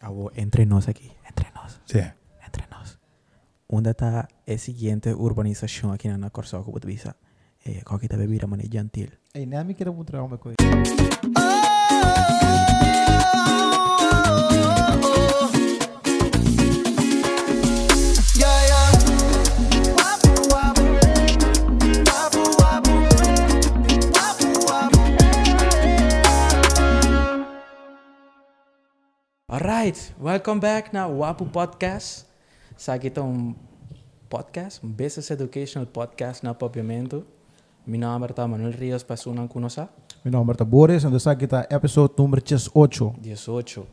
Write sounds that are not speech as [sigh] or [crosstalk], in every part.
Abo, entrenos aquí, entrenos. Sí. Entrenos. Onde está a seguinte urbanização aqui na Corsoca, vou te avisar. É, eh, qualquer bebida, mano, é gentil. É, nem a mim quero mudar. Oh! Alright, welcome back na Wapu Podcast. Sa kitong podcast, um business educational podcast na papiamento. Nome é Manuel Rios, pasunang kuno sa Meu nome é Boris aqui está episode número 18. 18.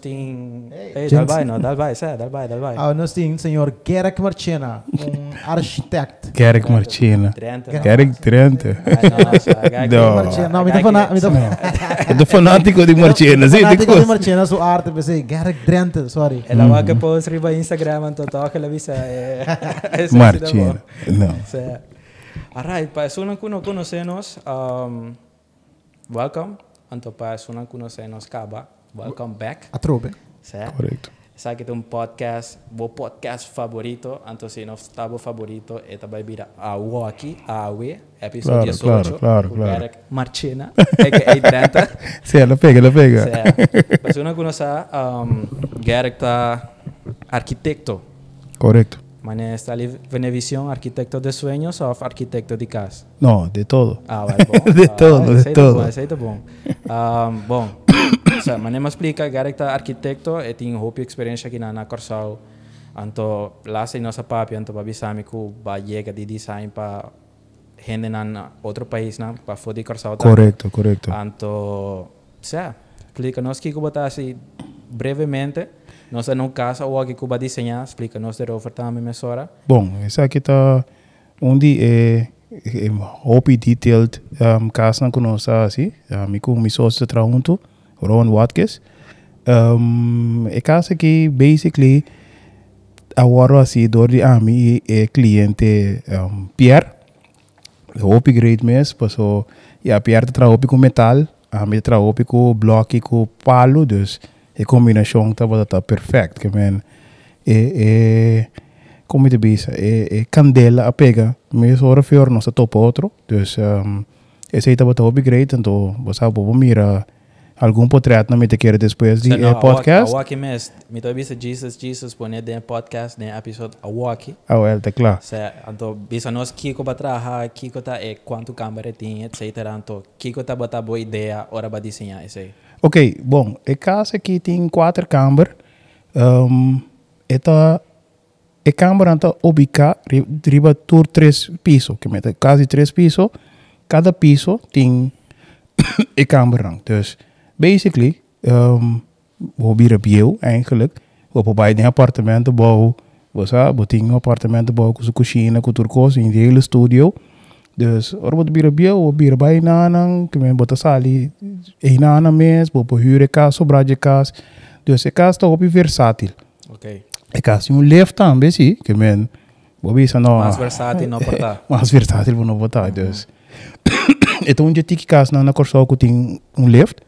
Ting... Hey, Hey, gents- dal vai, no? Dal vai, sa, dal vai, dal vai. Ah, nós temos o senhor Gerek Marchena, um [laughs] arquiteto. Trenta. Gerek Trenta. Ah, no. [laughs] Marchena, não, me tá falando, me tá É do fanático de Martina, sim, de Fanático de coisa. Marchena, sua arte, pensei, Gerek Drenthe, sorry. Ela vai que post riba Instagram ang totoo que la visa eh. [laughs] Martina. Não. So, alright, pa sunang kuno kunosenos, um, welcome. Anto pa sunang kunosenos kaba, Welcome back. A Trobe. ¿Sí? Correcto. Sabe que tem um podcast, meu podcast favorito, Antônio Nostavo favorito, e também vira a Walkie, a AWE, episódio claro, 18, claro, claro, com claro. Eric Marchena, a.k.a. [laughs] Drenta. Sim, ela pega, ela pega. Sim. Mas uma coisa, sabe, um, Eric tá arquiteto. Correcto. Mané está ali Venevisión, arquitecto de sueños o arquitecto de casa? No, de todo. Ah, vale, bom. de ah, todo, de todo. Bom, aceito bom. Um, bom, sa, mané me explica, Garek ta arquitecto e tem hope experiência aqui na, Corsal. Anto, lá se nossa papi, anto babisami ku ba llega de design pa gente na outro país na pa fodi Corsal. ta. Correto, correto. Anto, sa, explica-nos que Cuba assim brevemente. Nós num caso ou aqui Cuba desenhar, explica-nos de oferta a minha mesora. Bom, esse aqui tá onde é é hope detailed um, caso não conosco assim, com meu sócio traunto, Ron Watkins. Um, é caso aqui basically agora assim dor de ami é cliente um, Pierre. Hope great mes, passou e a Pierre hope com metal, a mim tra hope com bloco com palo, dus a combinação tá tá perfect, que man é é como te bisa, é, é candela a pega, mas hora fior se topa outro, dus um, esse aí tá bota hope great, então você vou mira algum portrait na me te quer depois de eh, podcast. A walkie mes, me tô vista Jesus, Jesus pone de podcast, de episode a walkie. Ah, well, tá claro. Se, anto, bisa nós Kiko ba traha, Kiko ta e quanto câmera tem, etc. Anto, Kiko ta bota boa ideia, ora ba desenhar esse. Ok, bom, a casa aqui tem quatro câmaras. Um, esta a câmara está ubicada riba por três pisos, que mete quase três pisos. Cada piso tem a câmara. [coughs] Então, basically um, we bieden bio eigenlijk. We probeiden appartementen bouwen. We zijn bouting appartementen bouwen. Kusu kusine kuturkos in de hele studio. Dus orbot bieden bio we bieden bij nanan kemen botasali mens, mes we behuren kaas of kaas. Dus ik kaas toch op je versatiel oké. Ik kaas je leeft aan besi kemen Bobi sa no. Mas versatile no pota. [laughs] Mas versatile no pota, dus. Então onde tiki cas na na corso que tem um lift,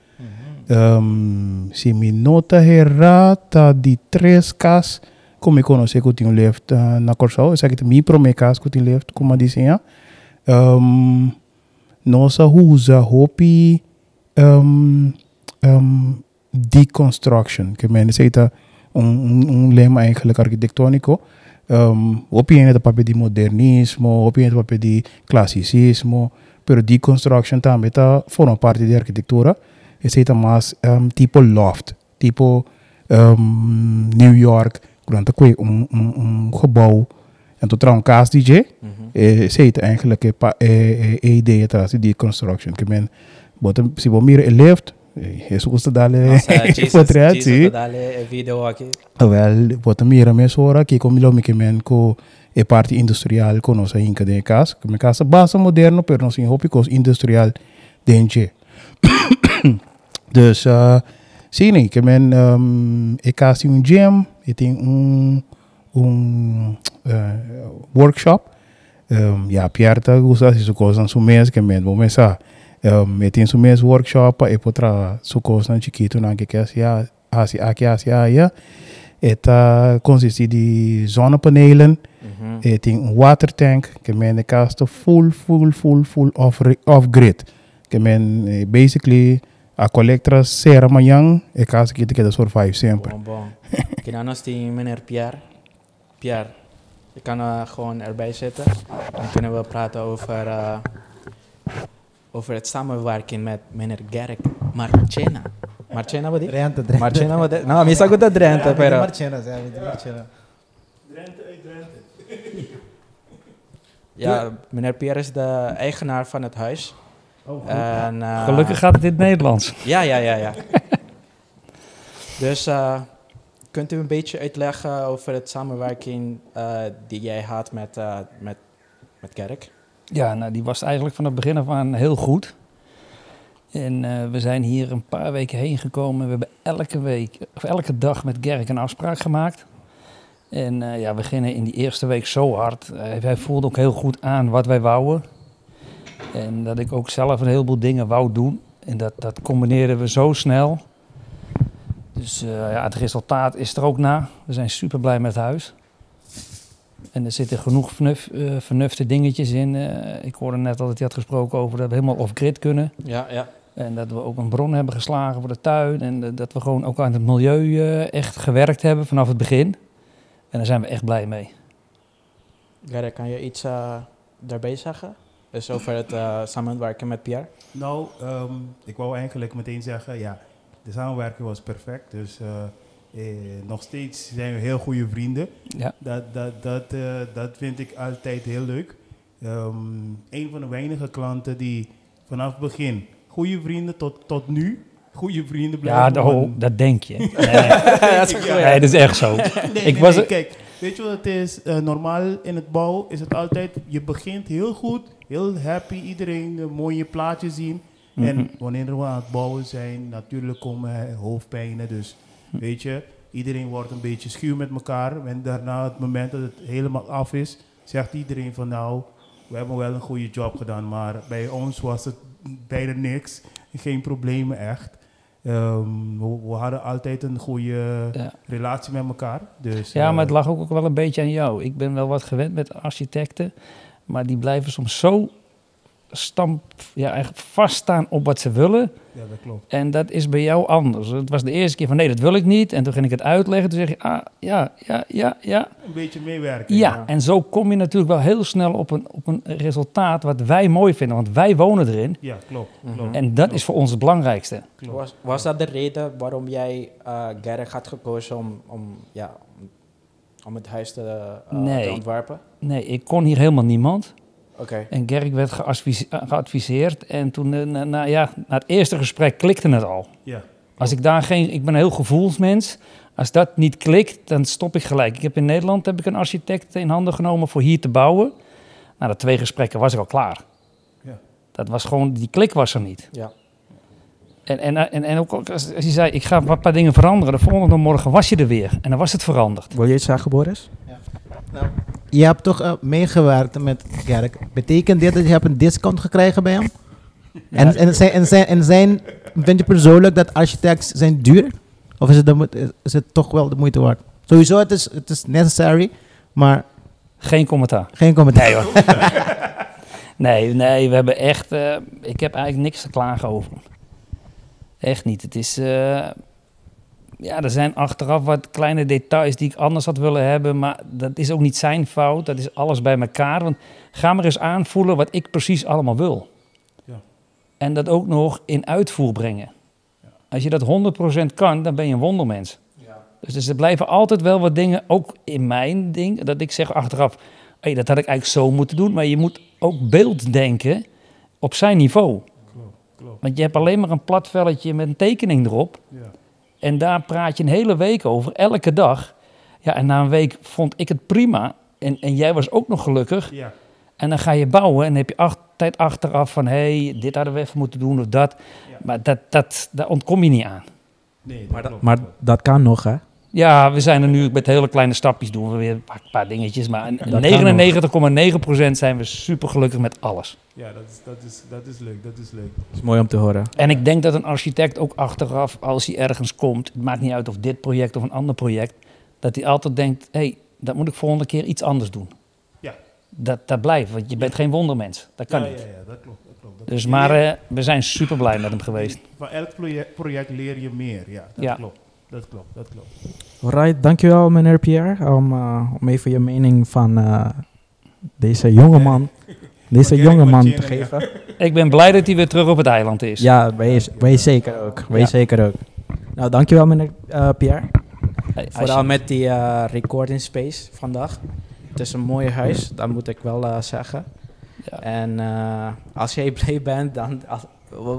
um, se me nota errata de três casas como me conhece que um left uh, na corso essa aqui tem mi prome casa que tem left como desenha um, nossa usa hopi um, um, deconstruction que men aceita um, um, um lema eigenlijk arquitectônico um, hopi ainda papel de modernismo hopi ainda papel de classicismo pero deconstruction também tá forma parte da arquitetura aceita mais um, tipo loft tipo um, New York. Durante um, um, um gebouw en toen trouwens kaas DJ eh, zei het eigenlijk eh, eh, eh, eh, idee atrás de construction. Que men botam se bom mira el left eh, isso custa dale Nossa, [laughs] [laughs] portrait sim dale vídeo aqui. wel botam mira mes hora que como lo que men co e parte industrial com nossa inca de casa que me casa base moderno pero sem hopi cos industrial dentro [coughs] Dus eh, zie niet ik heb um, ik casi een gym, ik tem mm, mm, een een uh, workshop. Um, ja, piarta gusta si su cosa en su mes que men vos mesa. Um, e tem su mes workshop e potra su cosa en chiquito na que als hacia ehm, als je hacia allá. Eta consiste de zonnepanelen. Mm -hmm. een tem um water tank que men e casta full full full full off off grid. Que men eh, basically a collectra sera mayang. E kast kita kita survive sempre. Bon, bon. [laughs] Kinanos die meneer Pierre. Pierre, je kan eh, gewoon erbij zitten. Dan kunnen we praten over, eh, over het samenwerken met meneer Gerrit Marchena. Marchena wat is? Drenthe, Drenthe. Marchena wat is? Nou, mi sa good Drenthe, Ja, pero... Marchena, ja, met Marchena. Ja, meneer Pierre is de eigenaar van het huis. En, eh, Gelukkig gaat het in het Nederlands. [laughs] Ja, ja, ja, ja. dus eh, kunt u een beetje uitleggen over het samenwerking eh, die jij had met, eh met, met Kerk? Ja, nou, die was eigenlijk van het begin af aan heel goed. En eh, we zijn hier een paar weken heen gekomen. We hebben elke week, of elke dag met Gerk een afspraak gemaakt. En eh, ja, we gingen in die eerste week zo hard. Hij voelde ook heel goed aan wat wij wouden. En dat ik ook zelf een heleboel dingen wou doen. En dat, dat combineerden we zo snel. Dus eh, ja, het resultaat is er ook na. We zijn super blij met het huis. En er zitten genoeg vernuf, eh, vernufte dingetjes in. Eh, ik hoorde net al dat hij had gesproken over dat we helemaal off-grid kunnen. Ja, ja. En dat we ook een bron hebben geslagen voor de tuin. En dat we gewoon ook aan het milieu echt gewerkt hebben vanaf het begin. En daar zijn we echt blij mee. Gerrit, kan je iets eh, daarbij zeggen? Dus over het eh, samenwerken met Pierre? Nou, ehm, ik wou eigenlijk meteen zeggen, ja, de samenwerking was perfect. Dus eh, eh, nog steeds zijn we heel goede vrienden. Ja. Dat, dat, dat, eh, dat vind ik altijd heel leuk. Ehm, een van de weinige klanten die vanaf het begin, goede vrienden tot, tot nu, goede vrienden blijven. Ja, dat, dat denk je. [laughs] Nee, dat is nee, dat is echt zo. [laughs] Nee, Ik nee, was nee, kijk, weet je wat het is? Eh, normaal in het bouw is het altijd, je begint heel goed, heel happy, iedereen een mooie plaatjes zien. Mhm. En wanneer we aan het bouwen zijn, natuurlijk komen eh, hoofdpijnen. Dus weet je, iedereen wordt een beetje schuw met elkaar. En daarna, het moment dat het helemaal af is, zegt iedereen van nou, we hebben wel een goede job gedaan. Maar bij ons was het bijna niks, geen problemen echt. Ehm, we, we hadden altijd een goede Ja. relatie met elkaar. Dus, Ja, eh, maar het lag ook wel een beetje aan jou. Ik ben wel wat gewend met architecten, maar die blijven soms zo stamp, ja, eigenlijk vaststaan op wat ze willen. Ja, dat klopt. En dat is bij jou anders. Het was de eerste keer van nee, dat wil ik niet. En toen ging ik het uitleggen. Toen zeg je, ah, ja, ja, ja, ja. Een beetje meewerken. Ja, en zo kom je natuurlijk wel heel snel op een, op een resultaat wat wij mooi vinden. Want wij wonen erin. Ja, klopt. Mhm. klopt En dat is voor ons het belangrijkste. klopt. Was, was dat de reden waarom jij uh, Gerrit had gekozen om, om, ja, om, het huis te, eh, Nee. te ontwerpen? Nee, ik kon hier helemaal niemand. Oké. En Gerk werd geadvise- geadviseerd. En toen, eh, na, na- ja, na het eerste gesprek klikte het al. Ja, Als ik daar geen, ik ben een heel gevoelsmens. Als dat niet klikt, dan stop ik gelijk. Ik heb in Nederland heb ik een architect in handen genomen voor hier te bouwen. Na de twee gesprekken was ik al klaar. Ja. Dat was gewoon, die klik was er niet. Ja. En, en, en, en ook als, als je zei, ik ga een paar dingen veranderen. De volgende morgen was je er weer. En dan was het veranderd. Wil je iets zeggen, Boris? Nou, je hebt toch eh, meegewerkt met Gerk. Betekent dit dat je hebt een discount gekregen bij hem? En, en, zijn, en, zijn, en zijn, vind je persoonlijk dat architects zijn duur? Of is het, de, is het toch wel de moeite waard? Sowieso, het is, het is necessary, maar Geen commentaar. geen commentaar. Nee hoor. [laughs] nee, nee, we hebben echt... eh, ik heb eigenlijk niks te klagen over hem. Echt niet. Het is... eh, ja, er zijn achteraf wat kleine details die ik anders had willen hebben. Maar dat is ook niet zijn fout. Dat is alles bij elkaar. Want ga maar eens aanvoelen wat ik precies allemaal wil. Ja. En dat ook nog in uitvoer brengen. Als je dat 100% kan, dan ben je een wondermens. Dus, dus er blijven altijd wel wat dingen, ook in mijn ding, dat ik zeg achteraf, hey, dat had ik eigenlijk zo moeten doen. Maar je moet ook beeld denken op zijn niveau. Klopt. Want je hebt alleen maar een plat velletje met een tekening erop. Ja. En daar praat je een hele week over, elke dag. Ja, en na een week vond ik het prima. En, en jij was ook nog gelukkig. Ja. En dan ga je bouwen en dan heb je altijd achteraf van... hé, hey, dit hadden we even moeten doen of dat. Ja. Maar dat, dat, daar ontkom je niet aan. Nee, dat Maar, dat, klopt, maar dat kan nog, hè? Ja, we zijn er nu met hele kleine stapjes doen we weer een paar, paar dingetjes. Maar kan 99,9% zijn we super gelukkig met alles. Ja, dat is, dat, is, dat is leuk, dat is leuk. is mooi om te horen. En ik denk dat een architect ook achteraf, als hij ergens komt, het maakt niet uit of dit project of een ander project, dat hij altijd denkt, hé, hey, dat moet ik volgende keer iets anders doen. Ja. Dat, dat blijft, want je bent geen wondermens. Dat kan ja, niet. Ja, ja, dat klopt. Dat klopt. Dat Dus maar eh, we zijn super blij met hem geweest. Van elk project, project leer je meer, ja. Dat Ja. klopt. Dat klopt, dat klopt. Alright, dankjewel meneer Pierre om, eh, om even je mening van eh, deze jonge man, [laughs] deze Van jonge Erik man te geven. Ik ben blij dat hij weer terug op het eiland is. Ja, wij, wij zeker ook. Wij Ja. zeker ook. Nou, dankjewel meneer eh, Pierre. Hey, Vooral met die recording space vandaag. Het is een mooi huis, dat moet ik wel eh, zeggen. Ja. En eh, als jij blij bent, dan als,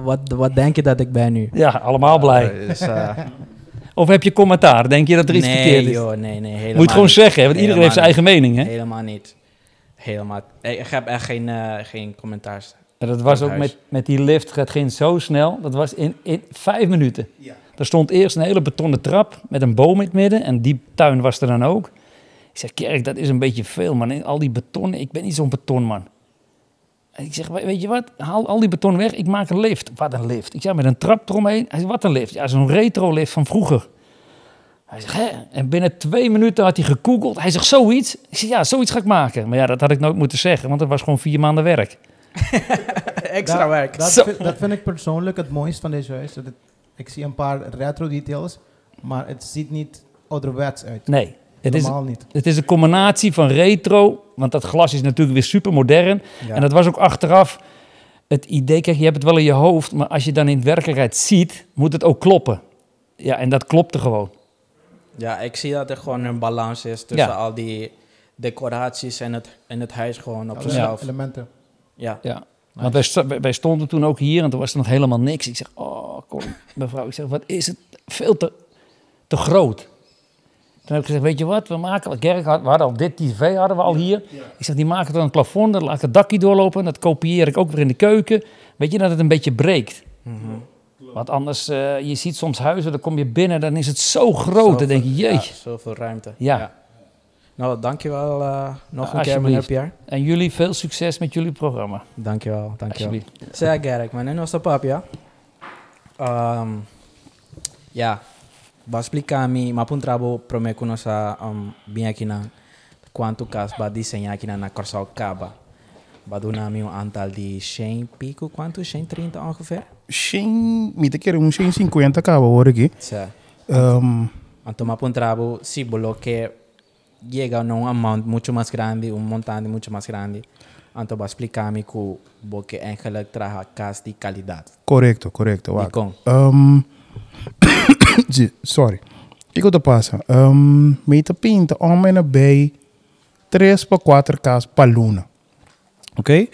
wat, wat denk je dat ik ben nu? Ja, allemaal blij. Dus, eh, Of heb je commentaar? Denk je dat er iets nee, verkeerd is? joh, nee, nee, helemaal Moet je gewoon niet. zeggen, want iedereen heeft zijn eigen mening. Hè? Helemaal niet. Helemaal. Ik heb echt geen, eh, geen commentaars. En dat was ook met, met die lift, het ging zo snel. Dat was in, in vijf minuten. Ja. Er stond eerst een hele betonnen trap met een boom in het midden. En die tuin was er dan ook. Ik zeg, Kerk, dat is een beetje veel, man. Al die beton, ik ben niet zo'n betonman. Ik zeg, "We- weet je wat, haal al die beton weg, ik maak een lift. Wat een lift? Ik zeg, met een trap eromheen. Hij zegt, wat een lift? Ja, zo'n retro lift van vroeger. Hij zegt, hè? En binnen twee minuten had hij gegoogeld. Hij zegt, zoiets? Ik zeg, ja, zoiets ga ik maken. Maar ja, dat had ik nooit moeten zeggen, want dat was gewoon vier maanden werk. [laughs] Extra Dat- werk. Dat, vind, dat vind ik persoonlijk het mooiste van deze huis. Dat het- ik zie een paar retro details, maar het ziet niet ouderwets uit. Nee, het is, niet. Het is een combinatie van retro, want dat glas is natuurlijk weer super modern. Ja. En dat was ook achteraf het idee, kijk, je hebt het wel in je hoofd, maar als je dan in de werkelijkheid ziet, moet het ook kloppen. Ja, en dat klopte gewoon. Ja, ik zie dat er gewoon een balans is tussen Ja. al die decoraties en het, en het huis gewoon op zichzelf. elementen. Ja. Ja. Want wij- wij stonden toen ook hier en toen was er nog helemaal niks. Ik zeg, oh, kom, [laughs] mevrouw, ik zeg, wat is het veel te, te groot. Toen heb ik gezegd, weet je wat, we maken, Gerk had, we hadden al dit tv hadden we al hier. Ik zeg, die maken dan een plafond, dan laat ik het dakje doorlopen. Dat kopieer ik ook weer in de keuken. Weet je, dat het een beetje breekt. Mhm. Want anders, eh, je ziet soms huizen, dan kom je binnen, dan is het zo groot. Dan denk je, Ja, jeetje. zoveel ruimte. Ja. Nou, dankjewel eh nog Ja, een keer, meneer. Pierre. En jullie, veel succes met jullie programma. Dankjewel, dankjewel. Zeg Gerek, mijn naam is Papia. Um, ja, basiplicami, mapun trabo promecuno sa um, bien aqui na quanto cas ba desenhar aqui na, Corsal Caba. Baduna mi un aantal di 100 pico, quanto? 130 ongeveer? Geen, niet een keer, een 50 kaba hoor ik. Sa, Um, Anto mapun trabo símbolo que llega a un amount mucho más grande, un montante mucho más grande. Anto basiplicami ku boke eigenlijk traha cas di qualidade. correcto, correcto. Di Wacht. con. Um, [coughs] Sorry. O que, eu tô passando? Um, me tá bay, 3 x 4 casas per luna. Okay?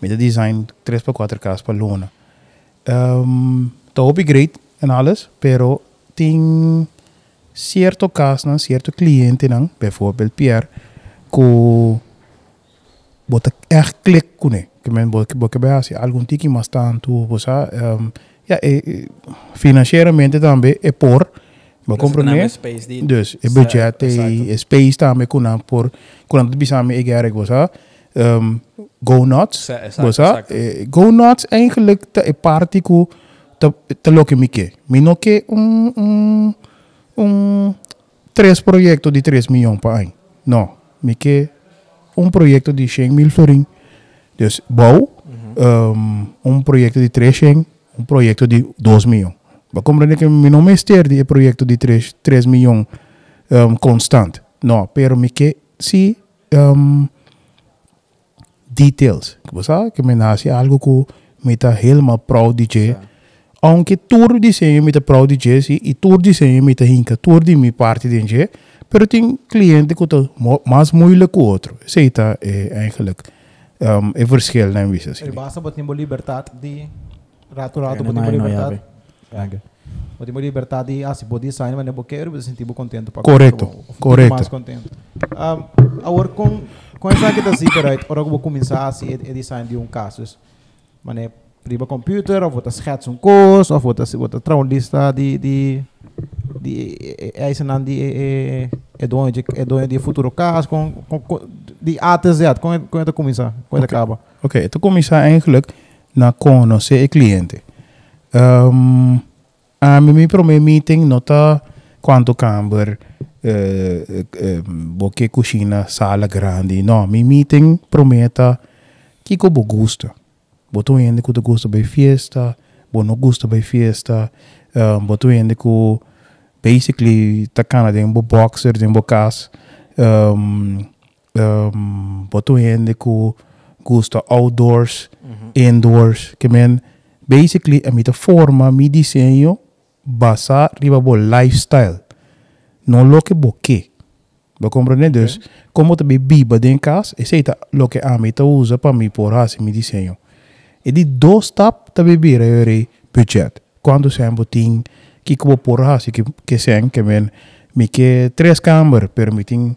Me tá design 3 x 4 casas per luna. Um, tá upgrade en alles, pero ting certo caso, né? certo cliente, né? bijvoorbeeld Pierre, que bota echt klik, né? que men bij als je algum tiki mas tanto, você um, ja, eh, eh financeiramente também é por Maar compreende? Dus é budget eh, é space também com a por com a bisame ik eigenlijk eh, was ah um, go nuts was ah go nuts eigenlijk te party ku te te loke mike minoke um um um três projeto de 3 miljoen para aí não mike um projeto de 100 mil florin dus bouw mm -hmm. um, um projeto 3 milhões um projeto de 2 milhões. Mas compreende que mi no me ester de projeto de 3, 3 milhões um, constant. No, pero mi que si um, details. Você sabe que me nasce algo que me tá helemaal proud de je. Aunque tour desenho me tá proud de je, si, e tour desenho me tá hinca, tour de mi parte de je. Pero tem cliente que tá mo- mais moeilijk que o outro. Isso tá é, eigenlijk um, é verschil. Er basta wat niet libertad die rato rato Kaya wat naman, niet no, libertad. yabe. Yabe. Wat die libertad die as body design wanneer boqueiro você sentir contento para Correcto, correcto. mais contento. Um, agora com com essa que tá assim para ora eu vou começar assim a design de um caso. Mané prima computer, of wordt een schets een koers, of wordt een, wordt een trouwlista die, die, die eh, eisen aan die, eh, eh, eh, doonje, eh, doonje die futuro kaas, kon, kon, kon, die A tot Z, je, je de commissa, kon je de Oké. kaba. Ok, então começar eigenlijk na kono se e cliente. Um, ehm, a mi mi prome meeting nota quanto camber eh, eh, ehm, boke cucina sala grande. No, mi meeting prometa kiko bo gusta. Boto yende ku gusta bei fiesta, bono gusta bei fiesta. Ehm, um, boto yende ku basically di den bo boxer den bo kas. Um, um, boto yende ku gosto outdoors, indoors, que men basically a minha forma, mi desenho basa riba bo lifestyle. Não lo que boque. Ba compreende? Dus, como te biba den esse é lo que a mim ta usa para me por assim mi desenho. E di dois stap ta bebira eu budget. Quando se botin que que vou por assim que que sen que men mi que três permitem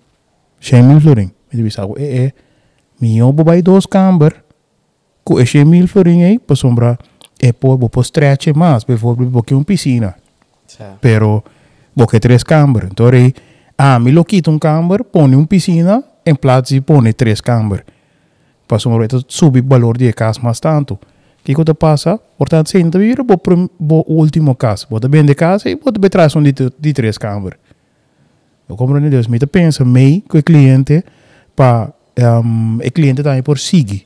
100 mil florin. Mi diz algo, eh eh, mi yo bo bai dos kamber ku eshe mil furing ei posombra. E po bo po streace mas per esempio bo un piscina. Yeah. pero bo che tres kamber entonces ah mi lo quito un camber pone un piscina en plaats di pone tres camber. Posombra eto subi valor di cas mas tanto. Che cosa passa? Portanto, sento io, bo, prim, bo ultimo caso, bo da bende casa e bo da un di, di tre scamber. Eu compreendo Deus, me penso, mei, com o cliente, para um, o cliente também por seguir.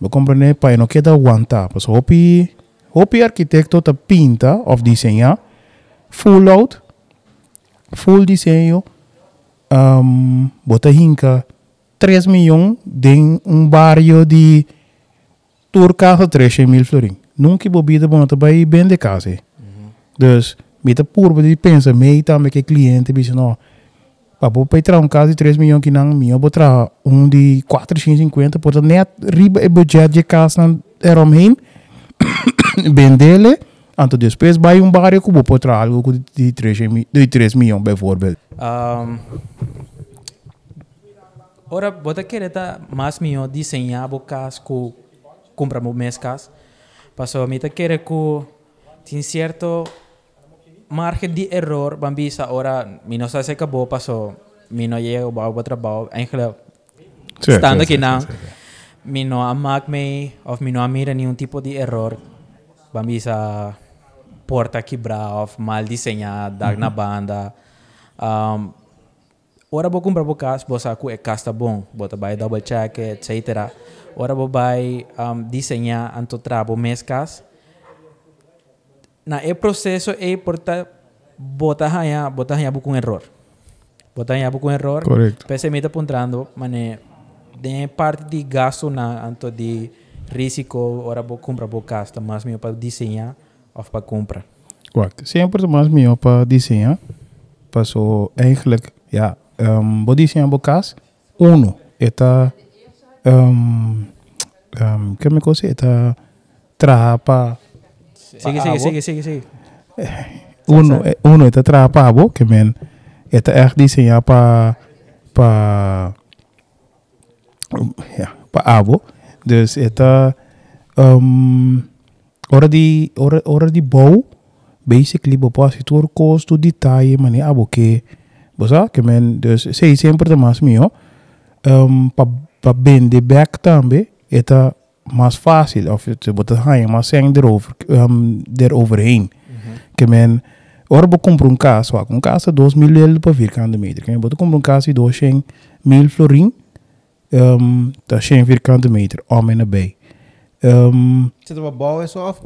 Eu compreendo, para não queda aguentar. Pues, hopi, hopi arquitecto te pinta of desenha, full out, full desenho, um, bota hinca 3 milhões de um barrio de tour casa 3 mil florin. Nunca bobida bom também bem de casa. Dus, met de die pensa, também que cliente diz, não, para para entrar um caso de 3 milhões que não, minha vou trazer um de 450, portanto, net riba o budget de casa eromheen, [coughs] bem dele, Anto depois vai um barrio que vou trazer algo de 3, mi- de 3 milhões, bijvoorbeeld. Um, ora, bota querer tá mais melhor desenhar o caso que compra o mês caso. Passou a mim tá querer que tem certo margem de error, bambisa, ora, mi não sei se acabou, passou, mi não chega ao trabalho, eigenlijk, estando aqui não, mi não amak me, mi não mira nenhum tipo de error, bambisa, porta quebrada, of mal desenhada, dag na banda, um, ora vou comprar o caso, vou que é casta bom, bota vai double check, etc. Ora vou vai um, desenhar anto trabo mês cas. Na e processo é porta bota hanya, bota hanya com error. Bota hanya com error. Correcto. Pese me está apontando, mane de parte de gasto na anto de risco, ora vou comprar o casta, mas meu para desenhar ou para comprar. Wacht, sempre mais melhor para desenhar. Passou eigenlijk, ja, um, vou desenhar o caso. Uno, eta, um, um, que eu sei? Eta, trapa, Sigue, sigue, sigue, sigue, sigue. Uno, eh, uno está atrás que men. Está echt diseñado para. para. ja, para abo. Dus está. Um, ora di, ora, ora di bouw. Basically, bo je door koos, door detail, maar niet abo que. Bosa, que men. Dus, sei siempre de más mío. Um, para pa bende back también. Está mas fácil, of te botas ganha, mas sem derover, um, ehm, deroverheen. Que mhm. men, ora bo compro um caso, um caso 2 dus mil ele para virgando metro. Que men, botas compro um caso e 2000 mil florin, um, ehm, tá 100 virgando metro, homem na bay. Um, ehm, zit op bouw en zo of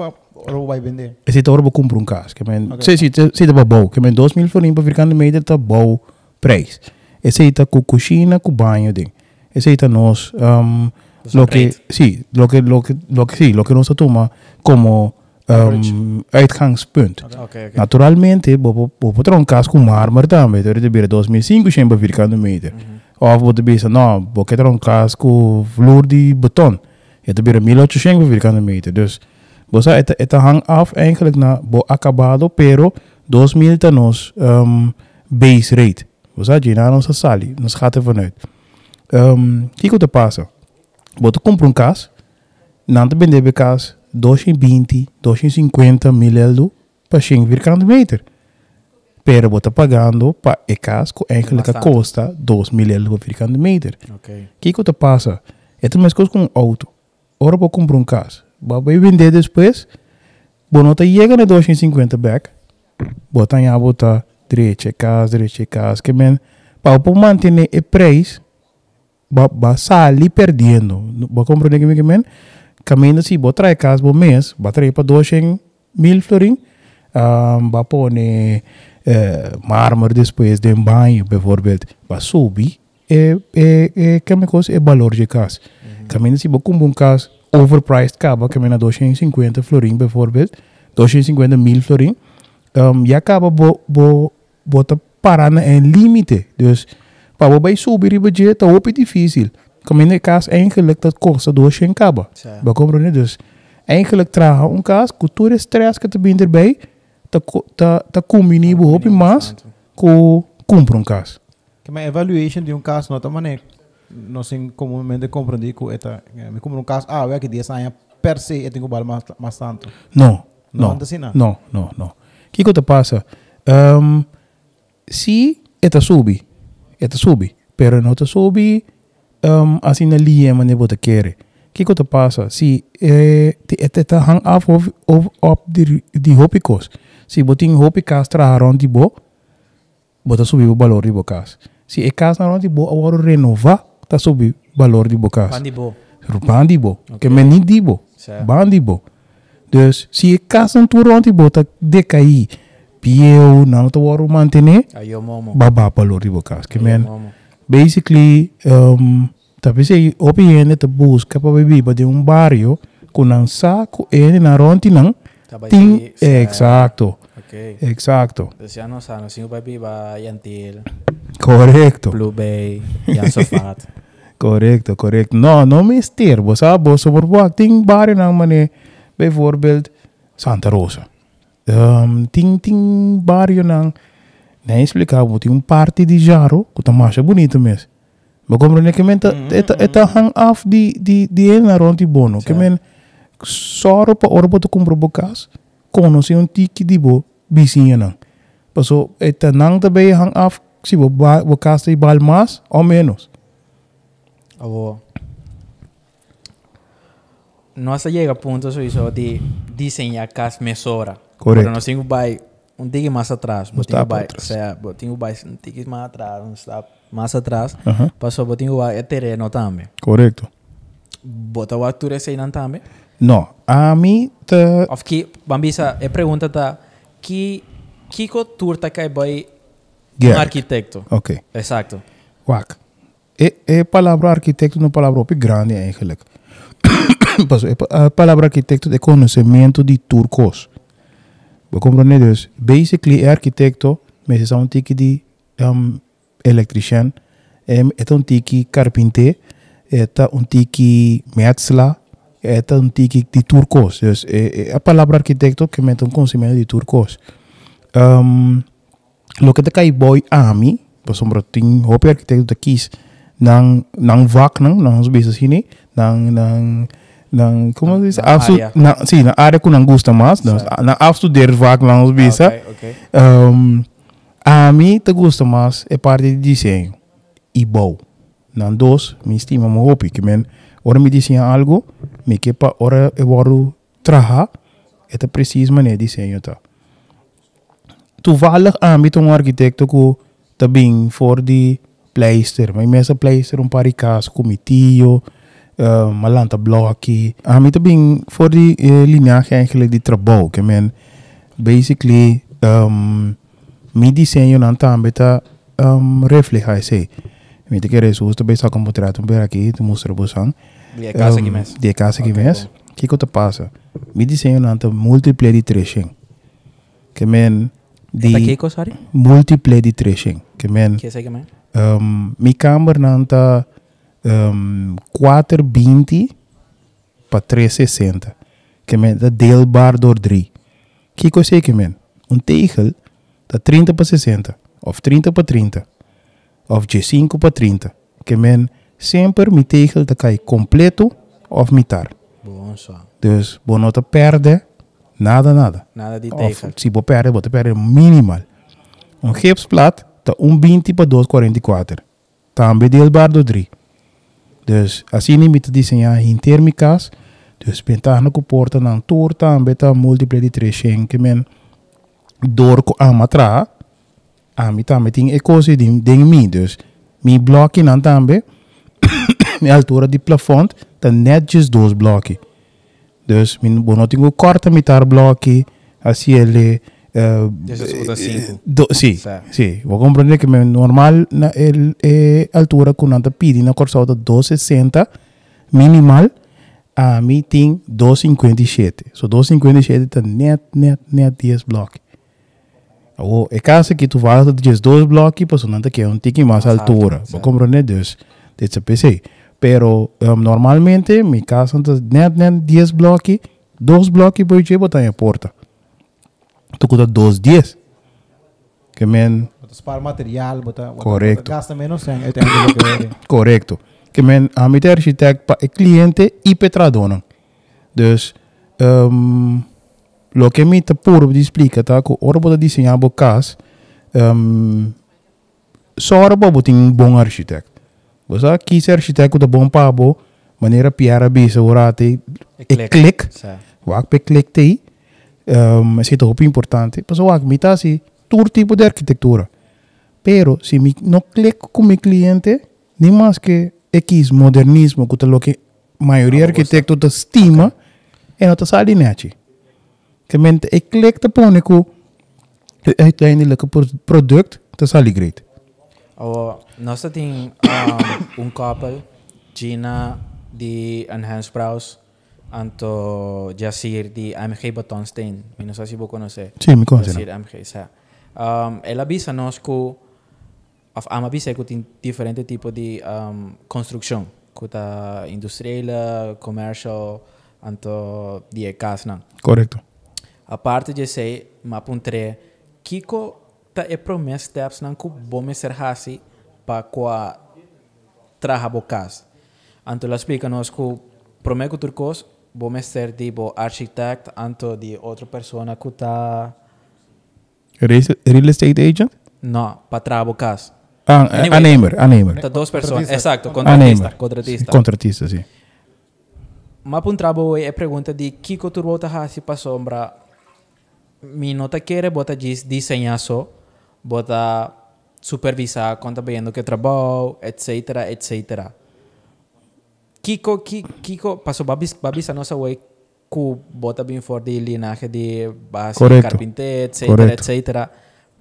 rouw bij binden? Er zit op compro um caso. Que men, okay. zit, zit op bouw. Que men 2000 mil florin para virgando metro tá bouw prijs. Esse aí tá com cozinha, com banho, ding. Is het tá nós, um, lo que, sí, lo que, lo que, lo que, sí, lo que nosotros toma como um, uitgangspunt. Okay, okay. Naturalmente, bijvoorbeeld tronkaas kumar maar dan weet je, bij 2500 per vierkante meter. Mm -hmm. Of bijvoorbeeld bij zijn nou, boket tronkaas ku vloer die beton. Je hebt bij 1800 per vierkante meter. Dus, bosa, het, het hangt af eigenlijk na, bo acabado, pero 2000 tenos um, base rate. Bosa, je na onze sali, ons gaat er vanuit. Ehm, um, Kiko te passen. Vou te comprar um caso, não te vender caso 220, 250 mil euro para 100 vierkante meter. Pero você pagando para a casa que eigenlijk Bastante. custa 2 mil euro por vierkante meter. Ok. O que que te passa? É a mesma coisa com um auto. Ora para comprar um carro. Vai vender depois. Bom, não chega na 250 back. Em a botar direita, casa, direita, casa. Que para o manter o preço, vai sair perdendo. Vai comprar que que men, caminho se botar a casa por mês, vai trazer para 200 mil florin. Um, vai pôr uh, mármore depois de um banho, bijvoorbeeld. Vai subir. É, é, é, que me coisa é valor de casa. Caminho se você comprar um casa overpriced acaba caminho a 250 florin, bijvoorbeeld. 250 mil florin. Um, e acaba bo, bo, bota parar em limite. Dus para subir o budget, é muito difícil. Casa eigenlijk dat kost 200 acaba. Certo. Bij compreende dus eigenlijk traga um caso com todo estresse que te bem erbij, te te te combine bo op mas com compra um caso. Que uma evaluation de um caso, não maneira. Nós sim comumente compreender que eta, me um caso, ah, eu que 10 anos per se eu tenho que mais mais tanto. Não, Não, não, não. que que te passa? Um, se eta subi, eta subi, pero não te subi um, assim na linha mas você quer. O que que te passa? Se eh, te, te, te hang af of, of, op die, die hopikos. Se você tem hopikas tra rond die bo, bota subir o valor de bocas. Se é casa rond die bo, agora renovar, tá subir o valor de bocas. Pandibo. Bandibo. Oké. Que men niet dibo. Bandibo. Dus zie je kassen toe rond die boot, dat dekai. piu nan to waru mantene ayo momo baba palo ribo kas ke basically um tapi se opi ene te bus ka pa bibi ba de un barrio kun an saku ene eh na ronti nan ting exacto. Okay. exacto. Desiano ya, sano sino pa bibi ba yantil correcto. Blue bay yan [laughs] correcto correcto. No no mister bo sa bo so por bo acting barrio mane bijvoorbeeld Santa Rosa. Um, ting ting barrio nang, nem explicar, mo ting um party di Jaro, que tá mais bonito mesmo. Mas compreende que men, eta eta hang af di di di en na ronti bono, que men soro pa orbo to compro bocas, si un tiki di bo bisinha nang. Paso eta nang tabe hang af, si bo bocas di bal mas ou menos. Avô. Nossa chega a ponto isso de desenhar casa mesora. Correto. Nós temos vai um tique mais atrás. Não está para atrás. certo, botinho vai um tique mais atrás, não está mais atrás. Aham. Passou botinho vai é terreno também. Correcto. Bota o altura sei não também. No, a mí te... Of que, bambisa, é pergunta tá que que cultura tá cai vai um Gerrit. arquiteto. Ok, Exato. wacht. E, e palavra arquitecto não palavra op grande eigenlijk. [coughs] Pa- a palavra arquitecto é conhecimento de turcos. Você compreende? Dus, basically, é arquitecto, mas é um tique de um, é, é um tique carpinteiro, é um tique metsla, é um tique de turcos. Dus, é, é a palavra arquitecto que mete um conhecimento de turcos. Um, lo que te kai boy ami, sombra ting hopi arquitecto te kies nang nang vak nang nang bisa sini nang nang nang como se diz área. na sim na área que não gosta mais na na afstudeer vak nang os bisa Ok, ok. um, a mim te gosta mais é parte de desenho e bom nan dos me estima mo hopi que men ora me desenha algo me que pa ora eu vou traha é te preciso mané desenho tá toevallig aanbiedt een architect ook te bing voor die pleister. Maar mensen pleister een parikas, comitio, Eh, uh, blokje. blauw aki. Amit ah, bing voor die eh, uh, linia eigenlijk die trabouw. Ik mean, basically, ehm, um, midi je dan taan beta um, reflega is hij. Weet ik er is hoe te bij zakken moet raad om beraki te moest er bosan. Die kaas gimes. Ehm, die kaas gimes. Kijk wat er passen. Midi zijn je dan te multiplayer die tracing. Ik mean, die multiplayer die tracing. Ik mean, um, mijn kamer nanta um, 420 para 360. Que men dat deelbaar door 3. Que que sei que men? Um tegel dat 30 para 60 of 30 para 30 of de 5 para 30. Que men sempre mi tegel te cai completo of mitar. Bom. Dus, você não te perde nada, nada. Nada de Of, tegen. se você perde, você perde minimal. Um gipsplat, tá 1,20 para 2,44. Também deelbaar door 3. Dus, assim nem me te desenhar em térmicas, dus pentar na porta na tour também tá múltiplo de 3 que men door ko amatra, a mi também tem ecosi de de mim, dus mi bloque não também, minha altura de plafond, tá net just dois bloque. Dus min bono tengo corta mitar bloque, assim ele uh, do, sí, Sí. sí. Vou compreender que normal na el, eh, altura com nanta pidi na corsa 260 minimal a mim tem 257. So 257 tá net net net 10 block. O é caso que tu vai de 2 block, pues nanta que é um tique mais altura. Vou dus dit é PC. Pero um, normalmente mi casa tá net net 10 block, 2 block por je botar em porta. Tu custa 2 10. Que men materiaal, wat, wat, Correcto. Gasta menos uiteindelijk weer. Correcto. Que men a mi architect pa e cliente e petradonan. Dus um, lo que mi te puro di explica tá que ora bota desenhar bo cas um, só ora bo botin um bom architect. Você quis architect da bom pabo maneira piara bisa ora te e click. Wak pe click te um, é muito importante. Mas wak mi tá assim todo tipo de arquitetura. Pero se mi no clico com mi cliente, nem mais que X modernismo, que lo que maioria Ah, arquitecto te estima, e não te sali neati. Que mente e click te pone ku uiteindelijke pro- product te sali great. O, nós temos um, um couple, Gina de Enhanced Browse, anto Jasir di AMG Batonstein, y no sé si vos conoces. Sí, me conoces. Jasir AMG, o sea, um, él avisa nos que of ama bisa tin diferente tipo de um, construcción, kuta industrial, commercial, anto die kasna. Correcto. Aparte de sei, mapuntre, kiko ta e promes steps nan ku bome ser hasi pa kwa traha bocas. Anto la explica nos ku promeco turcos può essere tipo architect, anto di altra persona che sta... Real estate agent? No, para abogados. Ah, eh, anyway, a neighbor, a Neymar. Dos personas, exacto, contratista, contratista. Contratista, sí. Ma un trabo é pergunta de que que tu bota hasi ah, pa sombra. Mi nota quere bota gis diseñar só, bota supervisar, conta vendo que trabalho, etc, etc. Kiko Ki- Kiko passou babis babis a nossa way ku bota bem for de linhagem de base Correto. carpinteiro etc Correto. etc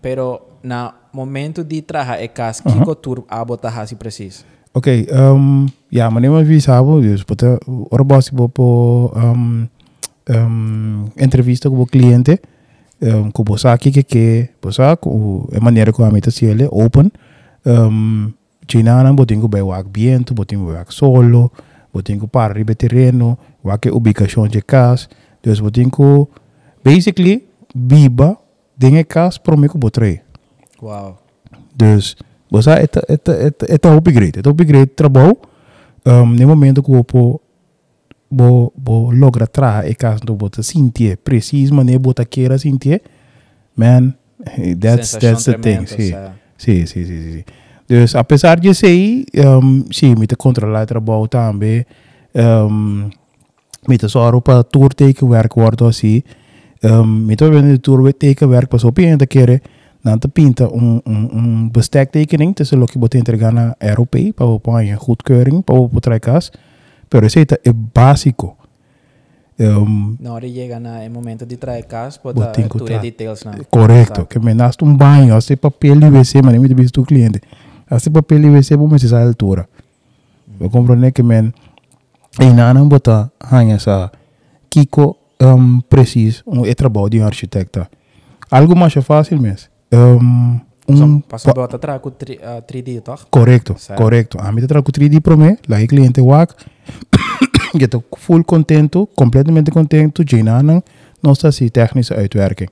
pero na momento de trabalhar é cas Kiko tur a bota hasi preciso Oké, um, ja, maar neem maar wie sabo, dus pota orbasi po um, um, entrevista com o cliente, um, com você aqui que que com a maneira como a meta se ele open, um, China não botinho bem o ambiente, botinho bem o solo, botinho para ribe terreno, o que ubicação de casa, dus botinho basically biba dinge mim que botrei. wow. Dus é é é é upgrade, é upgrade trabalho. Um, no momento que você bo bo logra tra e caso do bota sentir preciso maneira bota queira sentir man [laughs] that's that's the thing sim sim sim sim Dus apesar de sei, um, sim, met de controlator bouwt aan um, met de zorg op een toertekenwerk wordt als hij, um, ehm, met de toertekenwerk pas op je te keren, dan te pinten een, een, een bestektekening tussen Loki Bot Intergana ROP, een goedkeuring, PowerPoint trekas, pero ese es e básico. Um, ehm, no llega na em momento de trazer caso pode ter details na. Correcto, que menos um banho se papel e você mas nem me disse cliente esse papel WC vou me a altura eu compreendo que men e nana bota hanya sa kiko um, preciso um é trabalho de um arquitecta algo mais fácil mesmo um, um Passou bota atrás com 3D, toch? Correcto, Certo. correcto. A te trago 3D Pro Me, la cliente WAC, que [coughs] estou full contento, completamente contento, Jinanan, nossa assim, técnica uitwerking.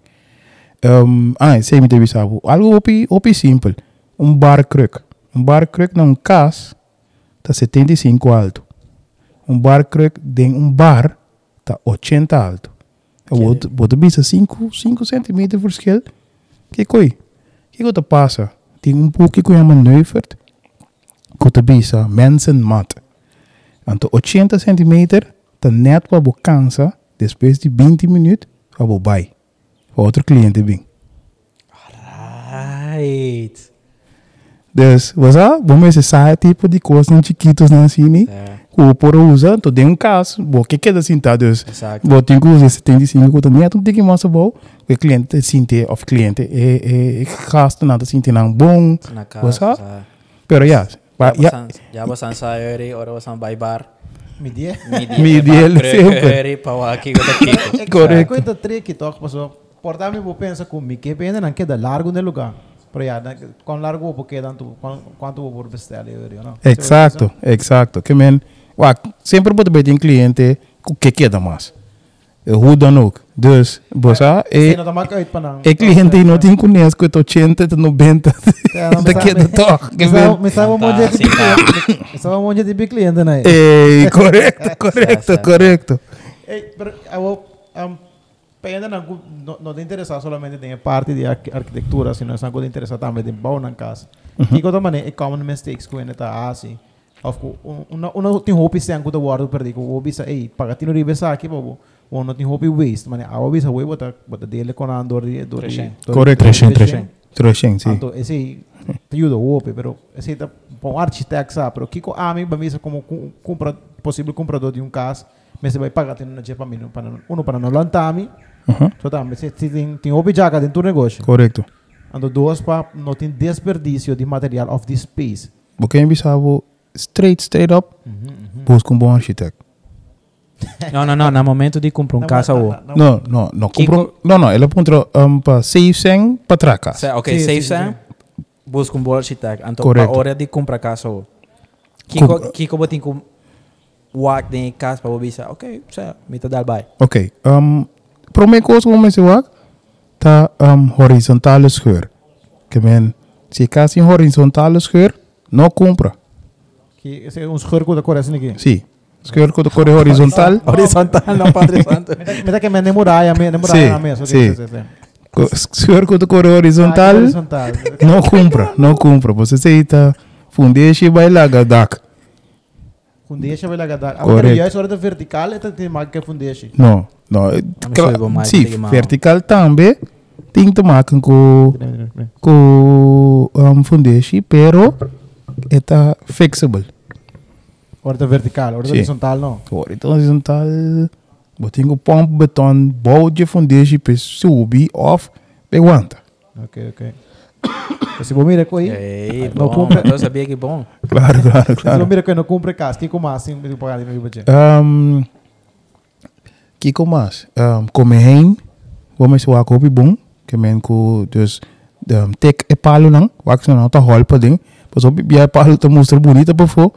Um, ah, sei me te sabe, algo opi, opi simples, um bar kruk. Um bar kruk na um cas, tá 75 alto. Um bar kruk tem um bar, tá 80 alto. Eu vou, vou bisa 5, 5 centímetros verschil. Que coi? Que que passa? Tem um pouco que chama Neufert. Que te bisa mensenmat. Então 80 centímetros, tá net para cansa. Depois de 20 minutos, para você vai. Outro cliente vem. Right. Dus, você, vamos esse tipo de coisas chiquitos na cine. É, O por usa, então tem um caso, bom, que queda assim, tá, dus. exato. Bom, tem que usar 75 quanto nem tu tem que mostrar bom, o cliente sente, of cliente é é gasto nada sente não bom, Na Você? sa- pero Já já basan sa eri, ora basan by bar. Media. Ele sempre. Correcto. Coisa trick toque passou. Portar me pensa comigo que pena não queda largo no lugar. Pero ya, com largo porque tanto quanto vou por eu não. exacto, exacto, que men, wa, sempre pode ver um cliente o [laughs] que queda mais, hoe dan ook, dus, bossa, E e, não toma uit para não. e cliente não tem conhece que 80, 90, da queda toch, Me estava um monte de cliente. Estava um monte de cliente né. [laughs] Correcto, correcto, correcto. Ei, pero eu um, pena não não não te interessar solamente em parte de arqu- arquitetura, sino é algo de interessar também de bom na casa. Que coisa maneira é common mistakes que ainda tá assim. Of course, uma uma tem hope sem que o guardo perdi, que o bisa, ei, paga tino ribe sa aqui, bobo. O não tem hope waste, mas a bisa way bota bota dele com a andor de do Trechem. Correcto, trechem, trechem. Trechem, sim. Então, esse te ajuda o hope, pero esse tá bom arquiteto sabe, pero que a mim para mim como compra possível comprador de um casa, mas você vai pagar tendo na para mim, para um para não lançar Uhum. Também, se, se tem, tem objeto dentro do negócio. Correcto. Ando duas para não tem desperdício de material of the space. Porque em Bissau, straight, straight up, busca um bom arquiteto. [laughs] Não, não, não. No momento de comprar um casa, o. Não, não, não. Compra, não, não. Ele apontou um, para 600 para trás. Sa- Ok, safe sa. Busca um bom arquiteto. Então, Correto. para hora de comprar casa, o. Kiko, Com- Kiko botin com wak de casa para bisa. Ok, sa, mita dal bay. Ok. Um, coisa como esse wak, tá um, horizontal scheur. Que men, se casa em horizontal [laughs] [laughs] scheur, não compra. Que esse é um escorco da Coreia aqui. Sim. Scheur com a cor horizontal. Horizontal, não Padre Santo. Me dá que me muralha, me na mesa. sim. Scheur com a cor horizontal, Horizontal. não compra, não compra. Você sei, tá, fundeixe vai lá, gadak. Fundeixa vai lá gadar. Correto. Agora, juist hora da vertical, é tem mais que fundeixa. Não, não. sou igual mais Sim, de vertical também tem que tomar com com um, fundeixe, pero está flexible. Hora da vertical, Sim. horizontal não. Então, horizontal, botem o pompo, beton, bol de fundeixe, para subir, off, aguenta. Ok, ok. Se com aí, Ei, não bom. compra. Eu sabia que bom. [laughs] Claro, claro, Se você claro. mira que não cumpre casa, que como assim, me pagar de meu budget. Um, um, come heen, vamos wa kopi bom, que men ko dus um, tek e palo nang, wak sa nang ta hol pa ding, pas opi biya palo ta mostra bonita pa fo,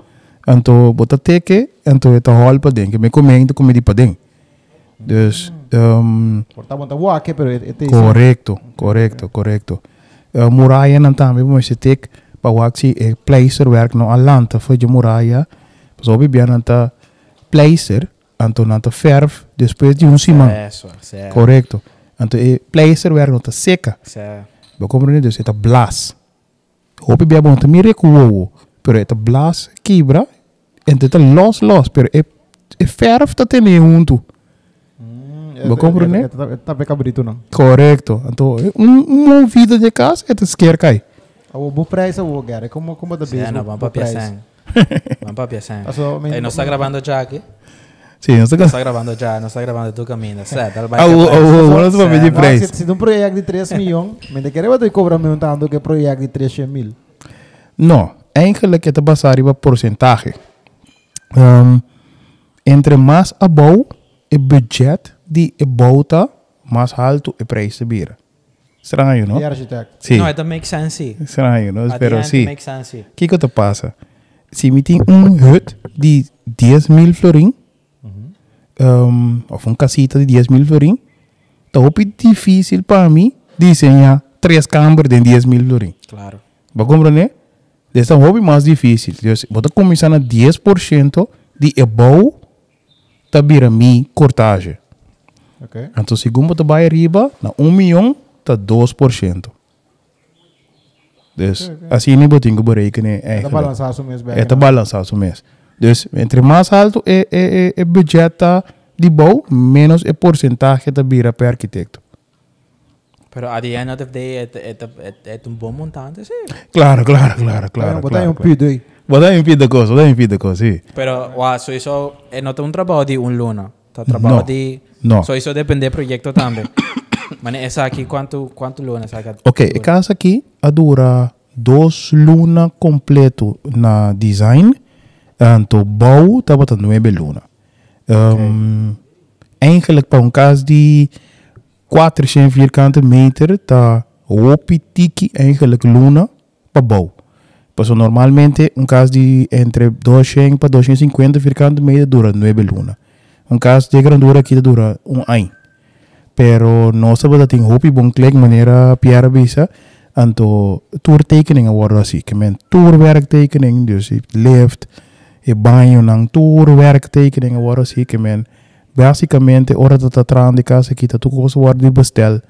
anto bota teke, anto e ta hol pa ding, que men come heen to comedi pa ding. Dus, um, pero é é correcto, correcto, correcto. Uh, muraya nang tami mo si tek, pa wak si e placer werk no alanta fa je muraya, pas opi biya nang ta placer, anto nang ta verf, depois de um. Isso, certo. Correcto. Então, e placer werk não tá seca. Ba compreende dus eta blas. Hope bia bom tamire ku wo. Pero eta blas quebra. Então tá los los, pero e e verf tá tendo junto. Vou compreender? Tá bem cabrito não. Correcto. Então, um um vida de casa eta esquer cai. O bom preço o lugar, é como como da Certo, não, vamos para Piacen. Vamos para. Aso, Ei, nós está gravando já aqui? Sim, não Nós está gravando já, nós está gravando tu caminho, certo? Ela vai Ah, o o o Se, preço. se um projeto de 3 milhões, me de querer eu cobrar me tanto que projeto de 300 mil. Não, eigenlijk é basar em porcentagem. Um, entre mais above o budget die bouwte, maar alto de prijs te bieden. Estranho, you know? The architect. Sí. No, it makes sense. Sí. Estranho, you know? At Pero sí. makes sense. Sí. ¿Qué te pasa? Si me tiene un hut de 10 mil florín, uh -huh. um, o un casita de 10 mil florín, te es difícil para mí diseñar tres cámaras de 10 mil florín. Claro. ¿Va a comprender? Esse é um hobby mais difícil. Você começar na 10% de above da birami cortagem. Okay. Então, se você está bem riba, na 1 milhão está 2%. Dus okay, okay. als je niet moet berekenen eigenlijk. Het balanceert zo mes. Het balanceert zo mes. Dus entre más alto es e, e budget de bouw, menos el porcentaje te bira per arquitecto. Pero at the end of the day, es un buen montante, sí. Claro, claro, claro, claro. Wat claro, um claro. un pido Wat een um pido cosa, wat een pido cosa, sí. Pero, wow, ah, so eso, no te trabajo de un luna. Tá trabalho No. de... No. So isso depende do projeto também. [coughs] Mas essa aqui, quanto, quanto luna saca? Ok, a casa aqui a dura dois luna completo na design, então bouw tá botando nove luna. Um, Eigenlijk para um caso de 400 vierkante meter tá tiki eigenlijk luna para bouw. Passo normalmente um caso de entre 200 para 250 vierkante meter dura 9 luna. Um caso de grandura aqui dura um ano. Pero no se dat in hopi bon klik meneer Pierre Bisa. Anto tourtekeningen worden assim. Que men tourwerktekening, dus je lift, je banho nang tourwerktekeningen worden assim. Que men basicamente ora dat dat aan de casa aqui dat ook worden bestel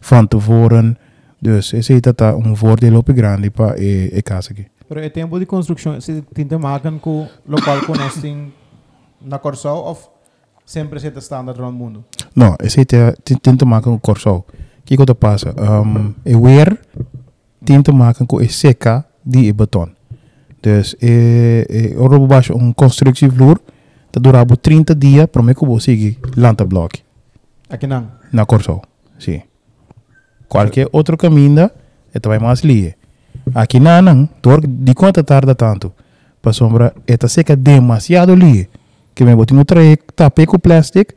van tevoren. Dus is het dat een voordeel op grande pa e, e casa aqui. Pero é tempo de construção, se tinta maken com local tem na Corsal of sempre se standaard rond mundo. No, esse te tem te maken com corso. Que que passa? Um, e weer tem te maken com e seca de beton. Dus e, e oro baixo um constructievloer dat durava 30 dias para me que seguir lanta block Aqui não. na corso. Sim. Qualquer outro caminho é vai mais lie. Aqui não, não, de quanto tarda tanto. Para sombra, esta seca demasiado lie. Que me botinho trae tapé com plástico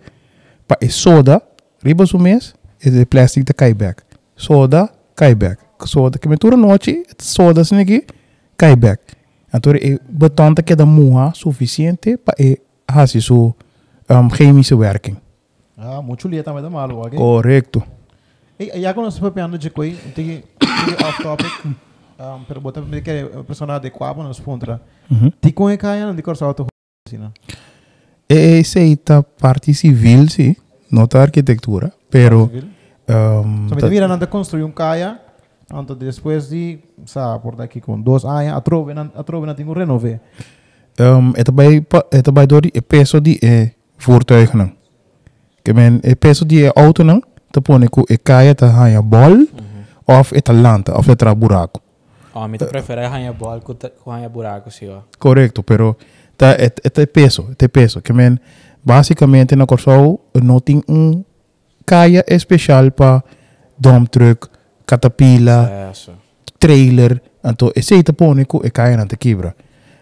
pa e soda, riba su mês, e de plástico te cai back. Soda, cai back. Soda que me tura noite, soda sin aqui, cai back. Então, e beton te queda moa suficiente pa e hasi su um, chemische werking. Ah, muito lia também da malo, ok? Correcto. E quando nós papeando de coi, tem que off topic. Um, pero botar me que persona adequada nos pontra. Uhum. Ti com e caia de Corsal to não. Aí tá parte civil, sim, não tá arquitetura, pero um, So, me vira nada construir um caia, então depois de, sabe, por daqui com dois anos, a trove, a trove não tem um renove. um, het bij het bij door die peso die e voertuig nang. Que men e peso die e auto nang, te pone ku e kaya ta hanya bol of e talanta of e tra buraco. Oh, me te prefere bola com com arranhar buraco, sim, ó. Correcto, pero ta et et e peso, e peso, que men basicamente na Corsol não tem um kaya especial para dump truck, caterpillar, Isso. trailer, então esse te pone ku e kaya na quebra.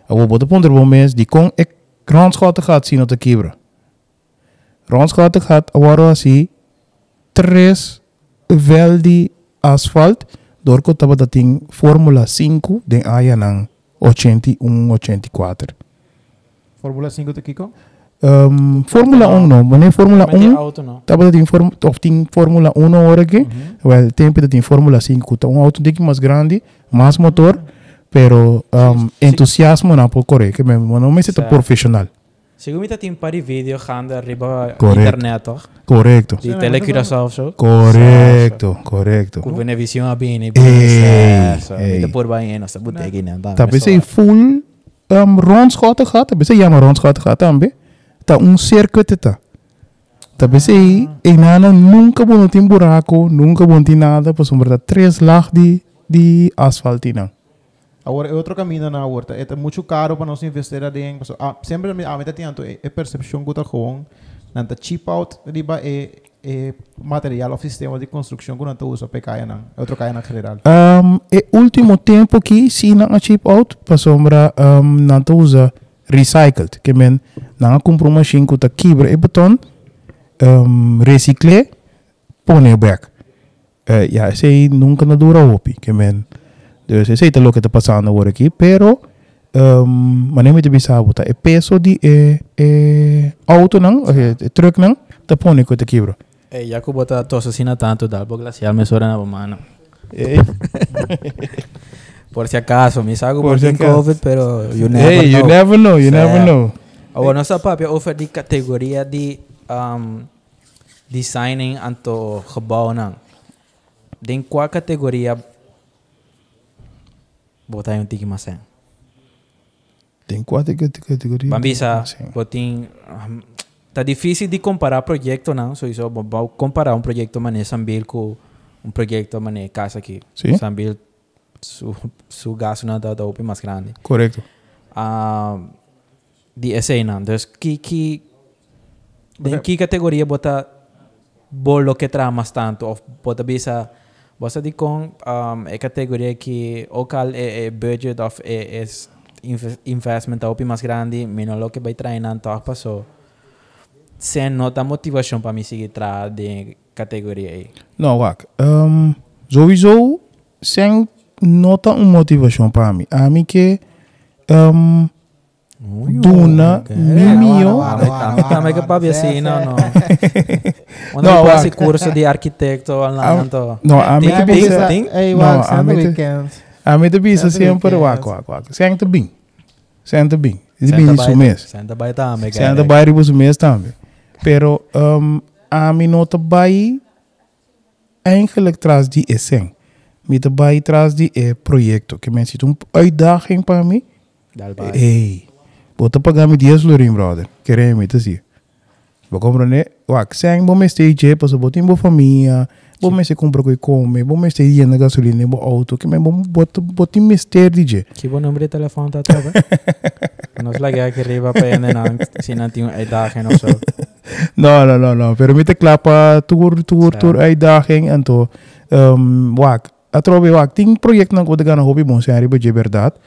Eu vou botar bom mês die com e grandschatten gaat zien te quebra. Grandschatten gaat agora assim três vel de asfalt door ko taba dating Formula 5 den aya ng 81 84. Formula 5 te kiko? Um, Formula 1 no. Wanneer Formula 1? auto no. Dat betekent form of 1 hoor ik. Mm -hmm. Wel, tempo dat in Formula 5. Een auto dik mas grande, mas motor, mm -hmm. pero um, entusiasmo na po correct. Men no me siento profesional. Según está tiene un par de videos gaande arriba correcto. internet, toch? Correcto. Die telecurasa of zo. Correcto, correcto. Kun we visión a bene. Eh, eh. Te por baño, no se puede que nada. Full um, rondschatten gaat, tá bem ja maar rondschatten gaat também. Tá um circuito tá. Tá bem e nada nunca bom tem buraco, nunca tem nada, por sombra três lag de asfaltina. Agora é outro caminho na horta. É muito caro para nós investir em. Ah, sempre a meta tem é percepção que está com nanta cheap out riba é é material ou sistema de construção que não está usa para. É outro caia na general. Um, e último tempo aqui, se não a chip out, para sombra um, não usa recycled, que men não compra uma que tá quebra e beton, um, recicle, põe back. Uh, ja, esse aí nunca na dura opi, que men, tá lo que tá passando agora aqui, pero um, mas nem me te bisabo, tá, e peso de e, e auto não, e, e truck não, tá põe que tá quebra. Ey, Jacopo tu asesina tanto, da algo glacial me suena la mano. [laughs] Por si acaso, mis hago por si COVID, pero you never hey, know. you never know, you o sea, never know. O bueno, esa papi oh, offer di categoría di um, designing anto gebouw nan. Den qua categoría botai un tiki masen. Den qua categoría. Bambisa, botin um, ah, tá difícil de comparar projeto não, so isso vou comparar um projeto mané Sambil com um projeto mané casa aqui. Sim. Sambil su su gasto na da da opi mais grande. Correcto. Ah, di escena. Dus que que em que categoria bota bolo que tramas tanto of bota bisa você de com um, é categoria que o cal é, é budget of é, é inve- investment opi mais grande menos lo que vai treinando tá passou sem nota motivação para me seguir tra de categoria aí Nou, wacht. Ehm, sowieso sem nota uma motivação para mim. A mim que ehm, Duna, Mimio. Também que papi wara. assim, não, não. Quando Não, eu faço wak. curso de arquiteto então. no, a mim que No, Wax, a mim weekend. a mim te bisa Sempre wak, wak, wak. Sem te bem. Sem te bem. Senta bem isso mesmo. Senta by também, te bairro isso mesmo também. Pero um, a mi no te bai, eigenlijk tras di is zijn. Mi te bai tras die is projecto. Que mensen un uitdaging pa mi. Dal Dalbai. Hey. Bota pagami 10 lorin, brother. Querem me, te si. Bo compreender? Wak, sem bo este je, pa botim bo timbo famia, Bo bom este compra coi come, bom este dia na gasolina, bo auto, que men bo bot botim mister DJ. Que bom número de telefone tá tava. Nós lagar que riba para ainda não, se não tinha idade ou só no, no, no, no. Pero met de tour, tour, tour, uitdaging en to. Um, wak. Atrobe wak. Ting project nang kode gaan hobby bon zijn, bij Jeberdaad.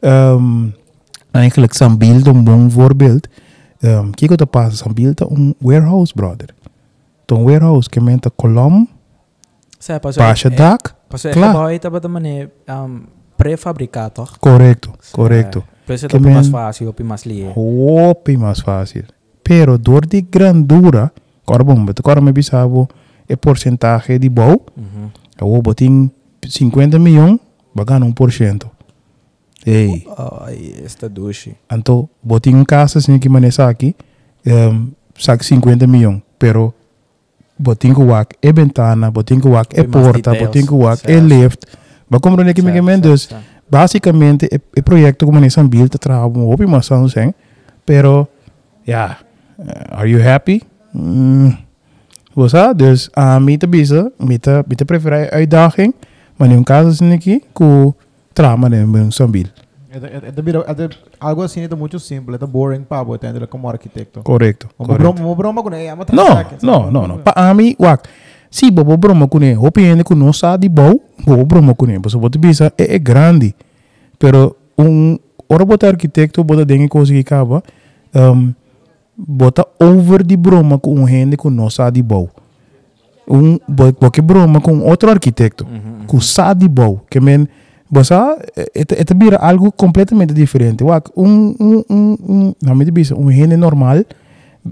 Um, eigenlijk sam beeld om bon voorbeeld. Um, kijk op de pas, zijn beeld om warehouse, brother. Toen warehouse, kan men de kolom, pasje dak, klaar. Pas je dat meneer prefabricaat. Correcto, correcto. Plus het op mas fácil, op je mas lié. Op je mas fácil. Pero door die grandura, agora bom, beto agora me bisabo, é porcentagem de bom. Eu botin 50 milhões, bagano 1%. Ei, Ai, esta douche. então botin um casa assim que maneça aqui, um, sac 50 milhões, pero botin que wak é ventana, botin que wak é porta, botin que wak é lift. Compreender que me Certo, que dus certo. basicamente é, é projeto que maneça build trabalho um mas não sei, pero uh, are you happy? Mm. Você, dus a mim te bisa, mim te, mim te prefere uitdaging, maar in caso assim aqui, com trama né, um sambil. É, é, é, é, de- algo assim é muito simples, é boring para você entender como arquiteto. Uma correcto. broma, com ele, Não, não, não, não. Para mim, wak, se bobo broma com ele, ele com não sabe bom, bobo broma com ele, você pode bisa é, grande, pero um, ora botar arquiteto, bota dengue coisa que acaba, um, bota over de broma com um gente com sabe bom. Um, bo- porque broma com outro arquiteto. Mhm. com sabe bom, que men, você, é, é, é vira algo completamente diferente. Um, um, um, um, não me diz, um gente normal,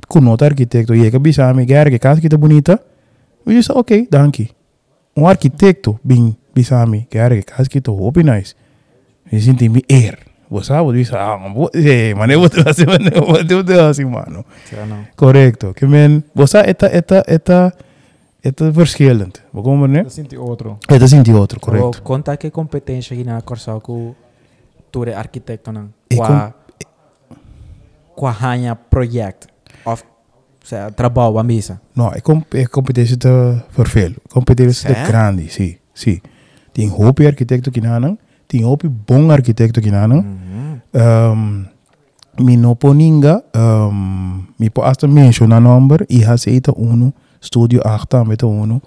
com outro arquiteto, e é que bisa, me quer que casa que tá bonita, eu disse, ok, danke. Um arquiteto, bem, bisa, me quer que casa que tá hobby nice. Eu senti me WhatsApp, dice, mané, vos te vas a hacer, mané, vos te vas a hacer, mano. Ja, no. Correcto. Que men, WhatsApp está, está, está, está verschillend. Wat komen we nu? Dat is niet otro. Het is niet otro, correct. Contact en competentie hier naar Corsaco, door de architect dan. Qua, qua hanya project. Of sea, trabajo a. No, es, comp es competencia de perfil. Competencia de grande, sí, sí. Tem um hoop arquiteto que não tem hoop bom arquiteto que não Mhm. um, Mi no po ninga, um, mi po hasta mencionar number, e aceita uno, studio 8 met uno.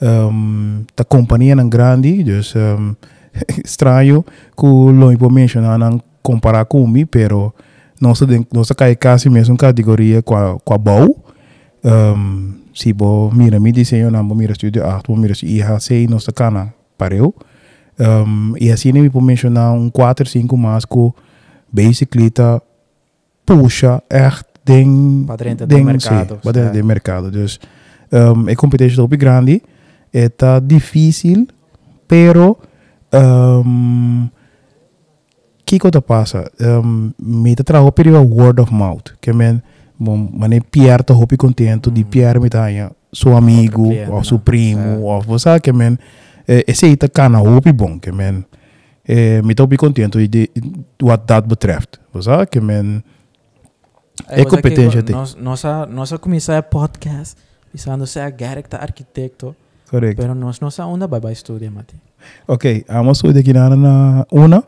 Um, ta companhia nan grande, dus um, [laughs] estranho que lo po mencionar nan comparar com mi, pero nossa nossa cai quase mesmo categoria com a, com a bau. Um, si bo mira mi desenho nan bo mira studio 8, bo mira IHC, nossa cana pareu. Um, e assim mi po mencionar um 4, 5 mais que basically ta puxa echt dentro do ding mercado, sim, do mercado dus um, é competência muito grande é tá difícil pero um, kiko te pasa, um, me te trago perigo word of mouth. Que men, bom, mane Pierre te hopi contento, di Pierre me taia, su amigo, cliente, of su no? primo, of você que men, eh, esse ita cana hopi bom, que men, eh, me te hopi contento de, wat dat betreft. Você que men, É competência tem. Nossa, nossa comissão é podcast, pensando ser Garrick tá arquiteto, correcto. pero nós nossa onda vai vai estudar, Mati. Ok, vamos a aqui na na una,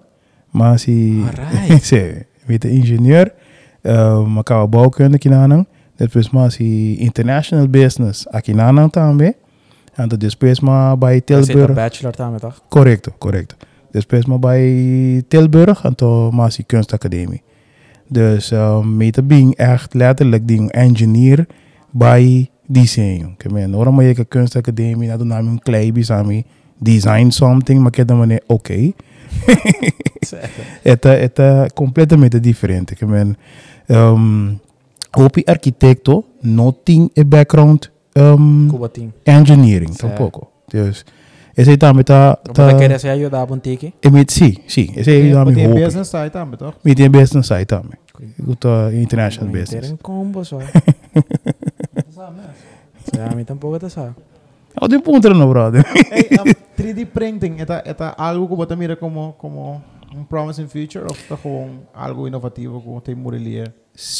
mas si Alright. [laughs] sí, met de ingenieur, uh, acaba bouwkunde aqui na nang, depois mas international business aqui na nang também, En And is maar bij Tilburg. Je zit een bachelor correct. Despema Correcto, correcto. is maar bij Tilburg en toen más kunstacademie. Dus ehm, um, ben being echt letterlijk die engineer bij design. Ik ben hoor je kunstacademie, dat naam een klei design something, maar ik dan wanneer oké. [laughs] Het eh, het eh, compleet met different. Ik ben um, ehm, architecto, nothing a background um, Cubatim. engineering Certo. tampoco. Dus esse também tá Tá... tá querer se ajudar um tique? Emit, sim, sim. Esse aí dá me Tem hopi. business site também, toch? Me tem business site também. Eu tô international business. Um combo. [laughs] Você a mim tampouco tá só. Oh, de punta no brother. hey, um, 3D printing, ¿está, está algo que você mira como, como un promising future of gewoon algo inovativo como te morilia?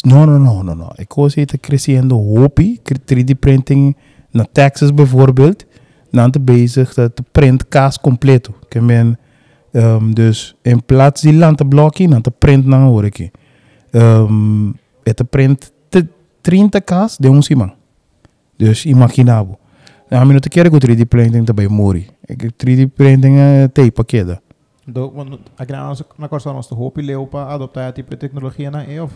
No, no, no, no, no. Ik was het crescendo hobby, 3D printing na Texas bijvoorbeeld. Dan te bezig dat de print kaas completo. Que men, um, dus in plaats die land te blokje, dan te print na hoor ik. Um, het print te 30 kaas de ons iemand. Dus imaginabo. Nou, minuto quero que 3D printing também mori. Ik 3D printing é tape queda. Do, aqui na nossa na Corsa nós hopi leu para adoptar tipo de tecnologia na e of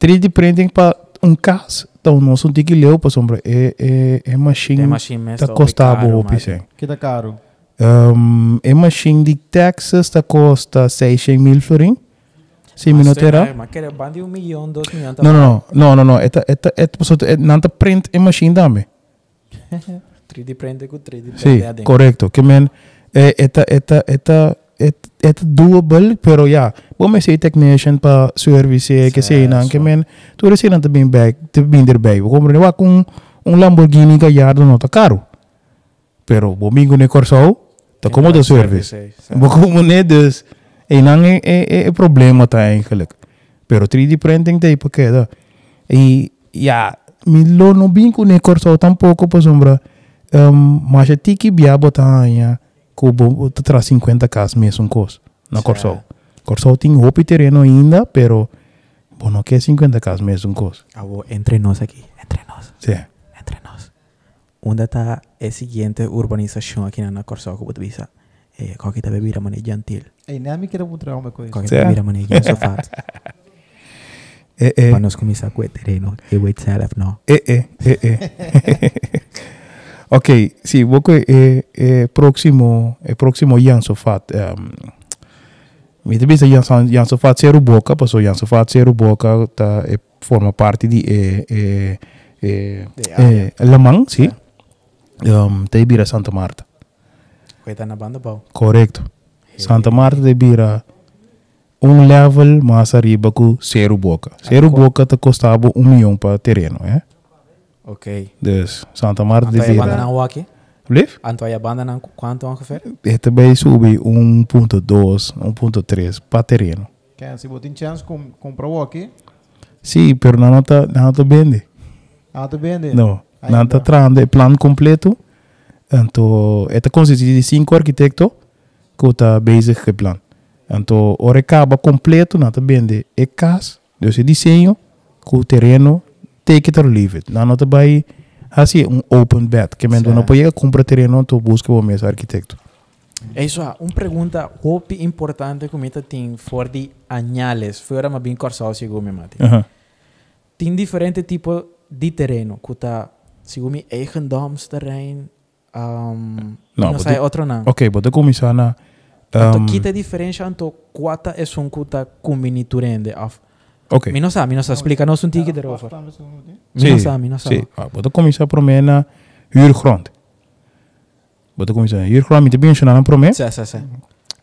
3D printing para um caso, então nós não tem que ler para sombra. É, é, é machine. Tem machine. Tá custava o PC. que tá caro. Um, é machine de Texas, tá custa 600 mil florim. Sim, minuto era. Mas quer bandi um milhão, dois milhões. Não, não, não, não, não. É, é, é, é, não tá print é machine também. 3D print com 3D Sim, correto. Que men, é, é, é, é, é, é doable, pero ja, vamos ser technician para service que sei não, que men, tu receita não bem back, te bem erbij. We komen er com um Lamborghini Gallardo não tá caro. Pero domingo ne Corso, tá como de service. We komen net dus, en dan é, é, é problema tá eigenlijk. Pero 3D printing tem porque da. E ja, mi lo no bin com ne Corso tampouco para sombra. Um, mas é tiki bia botar ja, cubo tras 50 cas mes un cos. No corso. Corso tiene un terreno ainda, pero bueno, que 50 cas mes un cos. Abo, ah, entre nos aquí, entre nos. Sí. Entre nos. Está la siguiente urbanización aquí en la Corso, como te visa. Eh, Coquita bebida mané gentil. Ei, me quero mudar uma coisa. Coquita bebida mané gentil sofá. [laughs] Eh, eh. Para nos começar com o terreno, eu vou te no. Eh, eh, eh, eh. [laughs] ok, sim, vou que é, é próximo, é próximo Jan Sofat. Um, me te bisa Jan, Jan Sofat Zero Boca, passou Jan Sofat Zero Boca, tá, é, forma parte de é, é, é, é, Le Mans, sim. Um, te bira Santa Marta, Coita na banda bom. correto. Santa Marta te bira um level mais arriba que Zero Boca. Zero Boca te custava um milhão para terreno, é? Ok. Dus Santa Marta te Antoia banda Waki? Blijf? Antoia banda na quanto ongeveer? Este vai subir 1.2, 1.3 para terreno. Quer, se você tem chance com comprar o aqui, Sim, pero não está não tá vende. ah, tá bem, né? Não, não está trando o plano completo. Então, este consiste de cinco arquitetos que está bezig com o plano. Então, o recaba completo não está vende é casa, o desenho com o terreno, take it or leave it. Não está vai assim um open bet, que men não pode comprar terreno, tu busca o mesmo arquiteto. É isso, uma pergunta hope importante que me tem for de anhales, fora mas bem corsal sigo me mate. Aham. Tem diferente tipo de terreno, que tá sigo me eigendomsterrein, um, Não, não sei outro não. Ok, vou começar na Então, um, kita a diferença entre quata é um kuta combinaturende af. Okay. Minosa, Minosa, nou, explícanos un ticket erover. Minosa, ¿eh? Minosa. Sí, wat kom je zo probeer na huurgrond? Wat kom je zo? Huurgrond met eh, de naar aan probeer? Ja, ja, ja.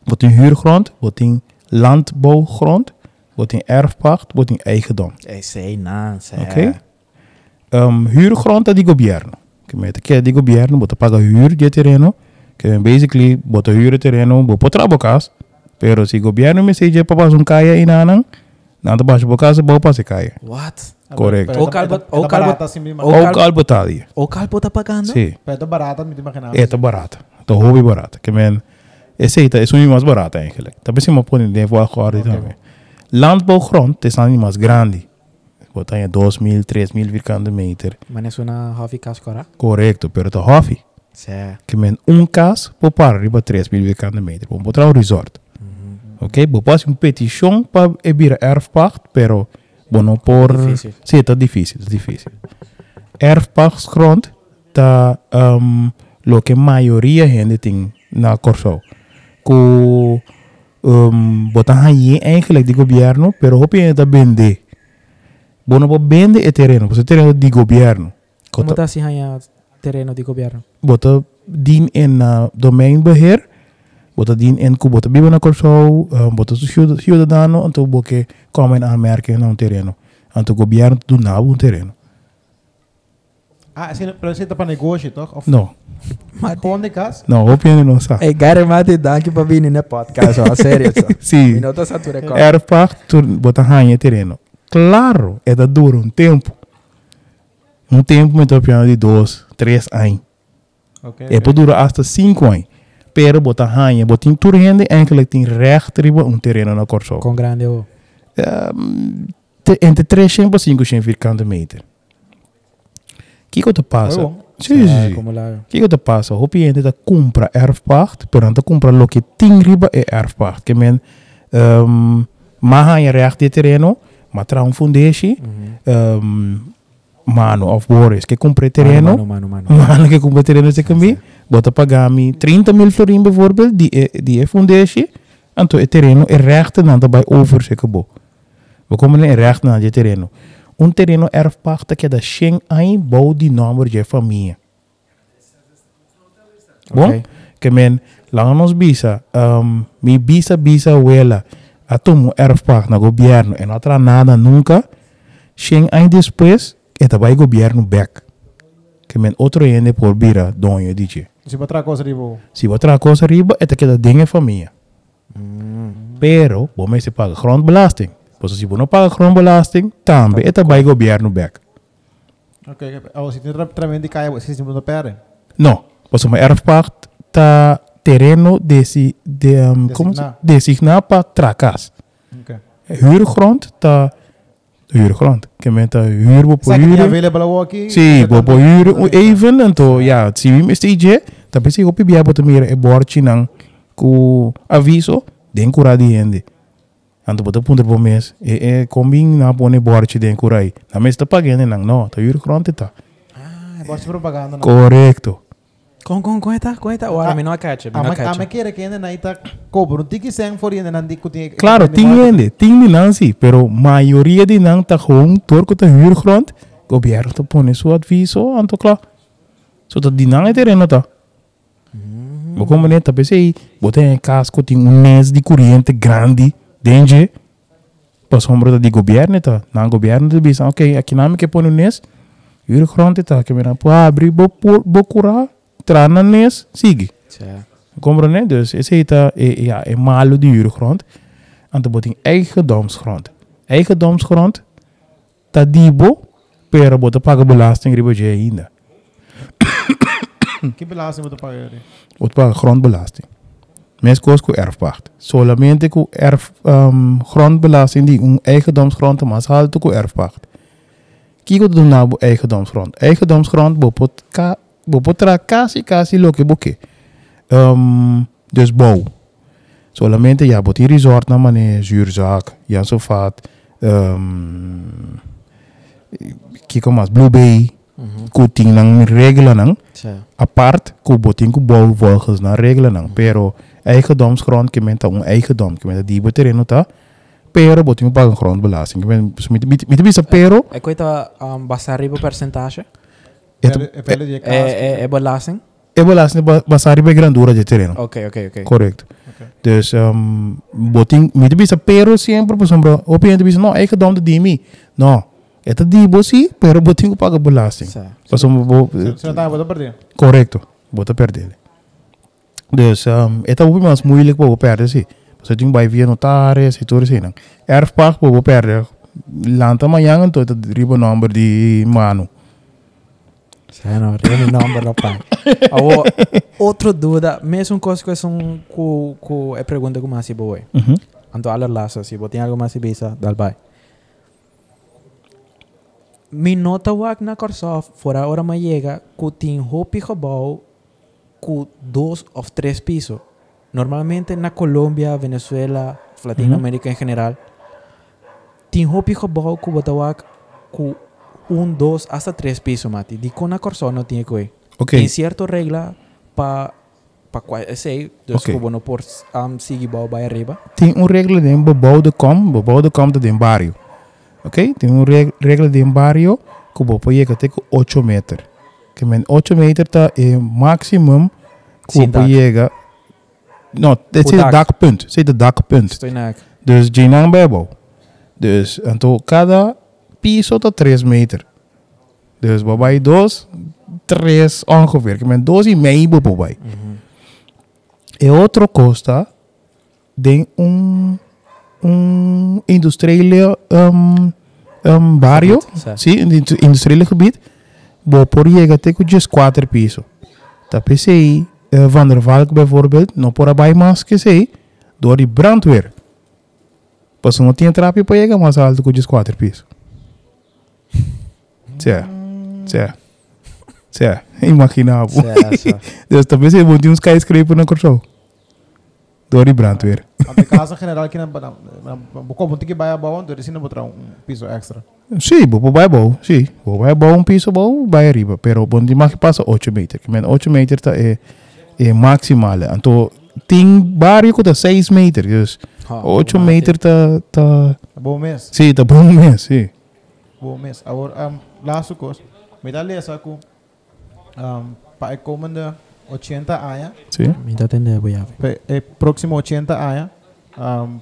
Wat in huurgrond, wat in landbouwgrond, wat in erfpacht, wat in eigendom. Oké. Okay. Oké. huurgrond dat ik gobierno. jaren. Met de die op jaren, wat paga huur die terreno. Basically, wat huur terreno, wat potra bokas. Pero si gobierno me dice, je es un kaya inanang. Nada baixo bocas, bo passa caia. What? Correcto. Pero O ito- o barata assim mesmo. o- Ou cal- cal botadia. O Calpo tá pagando? Sim. Pero ito barata, hindi makinang. É, tá barata. Tá hobby barata. Que men, esse aí tá, é um mais barata eigenlijk. Também se me põe de voar agora também. Landbouwgrond is dan mais grande. Wat dan je 2000, 3000 vierkante meter. Mas é uma hobby cascora? Correcto, pero tá hobby. Sé. Que men um cas por para riba 3000 vierkante meter. Vamos botar um resort. Ok? Fazer um petição para ebir erfpacht, pero bueno por Difícil. Sim, tá difícil, tá difícil. Erfpachtsgrond tá um, lo que maioria gente tem na Corsou. Com um, botar aí eigenlijk de governo, pero hopi ainda vender. Bono po vende e terreno, você terreno de governo. Como tá aí terreno de governo? bota din in uh, domeinbeheer, bota din in ku bota biba na Corsou, um, bota su ciud- ciudadano, anto boke komen aanmerken na un terreno. Anto governo do na un terreno. Ah, assim, pero esse tá para negócio, toch? Of No, gewoon de kas? no, hopi ainda não sabe. Hey, Gary Mati, danke pra vir no podcast, ó. Sério, só. Sim. Minuto sa tu record. Erfpacht, tu bota ranha terreno. Claro, é da duro um tempo. Um tempo me tô piano de dois, três anos. Ok. É para durar hasta cinco anos. Pero bota ranha, bota em turrende, eigenlijk tem recht riba um terreno na Corso. Com grande o. Um, te, entre 300 e 500 vierkante meter. que que te passa? Bom. Sim, sim, que que te passa? O cliente tá compra erfpacht, pero não compra lo que tem riba é erfpacht. Que men um, maha je recht de terreno, maar tra un fundeshi, um, mano of Boris, que compra terreno, Mano, mano, mano. mano [laughs] que compra terreno se cambi, bota pagami 30 mil florin bijvoorbeeld, die é- die é fundeshi, anto é terreno é recht na daarbij over se kabo. We komen in recht na je terreno. Un terreno erfpacht que da Sheng ai bou die nummer je família. Bom, que men lang nos bisa, um, mi bisa bisa wela, atomo erfpacht na governo e não tra nada nunca, Sheng ai depois, eta vai governo back. Que men outro ende por bira donho dice. Se botar coisa de boa. Se outra coisa riba, eta que da dinge família. Pero, bom se paga grondbelasting. Pois se você não paga grondbelasting, também eta vai governo back. Ok, ok. Oh, se tem também de caia, se não perde. Não, pois uma erfpacht tá terreno desi, de, um, Designar. designar para tracas. Ok. Huurgrond tá huurgrond. Que men tá huur bo tem huur. available aqui? Sim, bo bo huur even então ja, se we stage, tá pensei o pibia bota mira e borchi nang ku aviso den cura di ende. Anto bota punter bo mes e e combin na pone borchi den curai. Na mes tá pagando nang no, tá huurgrond tá. Ah, gosto de propaganda. Correcto. Eta. Ora, Ah, mi não acacha, mi Ah, não mas ah, mas acacha. queira que não tá cobro. Que ser for ainda não tem que Claro, tem ele, tem de não sim, pero maioria de não tá com torco tá huurgrond, governo tá pone seu aviso, anto claro. So tá de não é terreno Uhum. Mas como nem tá pensei, botei em casa, tem um mês de corrente grande, dende. Passou um brota de governo, tá? Na governo, tu disse, ok, aqui não me que põe um mês. E o cronte tá, que me dá, pô, abre, vou curar, trana nes, sigue. Certo. Compreende? Dus je ziet dat ja, een malo de huurgrond. En dan heb je eigen domsgrond, eigen domsgrond, dat die bo, per boten pakken belasting, ribo je in ainda. Que belasting moet pagar? Wordt pakken grondbelasting. Meest kost ko erfpacht. Solamente ko erf um, grondbelasting die een eigendomsgrond maar haalt ko erfpacht. Kiko doen na bo eigendomsgrond. Eigendomsgrond bopot ka kasi kasi lo que boke. Um, dus bouw. Solamente ja, bot die resort na mane zuurzaak, ja zo vaat. Um, kiko mas Blue Bay, Mm-hmm. Ku ting nang regla nang. Apart, ku boting ku bouw volgens na regla nang. Pero eigendomsgrond, je bent een eigendom, je bent die terreno ta. Pero boting pa ang grondbelasting. Je bent met met met pero. Eh, e kwita um basari po percentage? E e e belasting? E belasting basari pa grandura de terreno. Okay, okay, okay. Correct. Dus um boting met bisa pero sempre por sombra. Opinião de bisa no eigendom de dimi. No. É que di bosi, pero boting paga belasting. Sa. Por bo, Você não tá botando perder. correcto, bota perder. Dus, um, é um mais moeilijk para perder, sim. Você tem vai via notários e tudo assim, não. Erfpacht para perder. Lanta então, é riba number de mano. Sa, no, really number lo [laughs] pai. Awo, outro dúvida, mesmo coisa que são com com é pergunta como assim boa. Uhum. Anto alar laço, se botem algo mais bisa, dal bai. mi Minota Wagna Korsov, fuera ahora me llega, Kutinho Pijobao, Q dos o tres pisos. Normalmente en Colombia, Venezuela, Latinoamérica en general, Tinho Pijobao, Kubatawak, Q un, dos, hasta tres pisos, Mati. Di con una Korsov no tiene que okay. En cierta regla, para para qual eh, sei dos okay. no por um, seguir bal vai arriba tem um regla de bobal de com de com de barrio Ok? Tem um reg regra de barrio que o bopo chega até com 8 metros. Que men 8 metros tá é maximum que o Sim, bopo dak. chega. Não, dit O is het dak. dakpunt. Is het dakpunt. Dus geen aan bebo. Dus então cada piso tá 3 metros. Dus babai 2, 3 ongeveer. Que men 2 e meio bopo babai. E outro costa de um um industriële um, um barrio, sim, um industri- industriële gebied, bo por chega até com just 4 piso. Da PCI, uh, Van der Valk bijvoorbeeld, no por abai mas que sei, door die brandweer. Pas não tinha trapje para chegar mais alto com just 4 piso. Tja, tja, tja, imaginável. Dus talvez ele monte um skyscraper na Corso. Door die brandweer. [laughs] Want de casa general aqui na Bocó, muito que vai a bom, então não botar um piso extra. Sim, vou para bom, sim. Vou para bom um piso bom, vai arriba. Pero bom de mais que passa 8 metros. Que men 8 metros tá é é maximal. Então tem barrio que tá 6 metros. Dus Ha, 8 mati. metros tá tá Bom mês. sim, tá bom mesmo, sim. Bom mês. Agora, um, laatste kost. Met dat lezen aku, um, el komende 80 anos, Sim. Me dá entender, boiave. pe- el próximo 80 anos, um,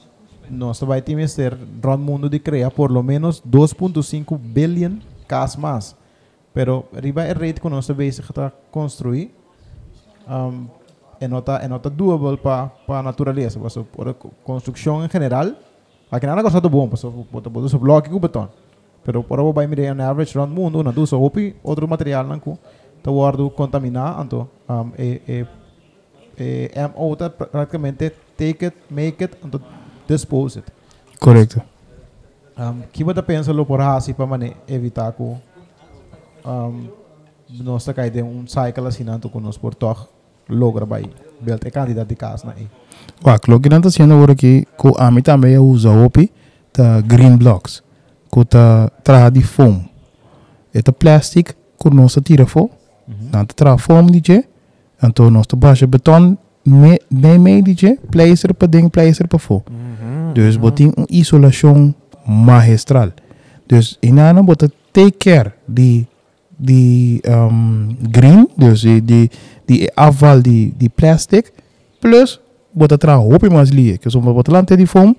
nós vai ter que ser rond mundo de criar por lo menos 2.5 billion cas mais. Pero arriba é rate que nós bezig está construir, um, é nota é nota doable para para natureza, para por a co- construção em geral. Aqui nada coisa bom, para botar botar o bloco com beton. Pero por aí vai mirar na average rond mundo, na duso hopi outro material nanku, tá contaminar, anto um, é é é MO tá praticamente take it, make it, anto dispose it. Correcto. Um, que você pensa lo por assim para mane evitar que um, nós tá caindo um cycle assim nanto que nós por toch logra vai build a candidato de casa aí. Wa, lo que nanta haciendo ahora que ko ami também usa opi ta green blocks. Ko ta tra di foam. Eta plastic ko no sa tira fo. Mhm. Dan tra form DJ. En toen ons de basje beton. Nee, mee DJ. Pleister per ding, pleister per vol. Mhm. Dus boting een isolation magistral. Dus in aan bot take care die die um, green, dus die, die, die afval, die, die plastic, plus wat er trouwens hoop in ons liet. Dus omdat wat land die vorm,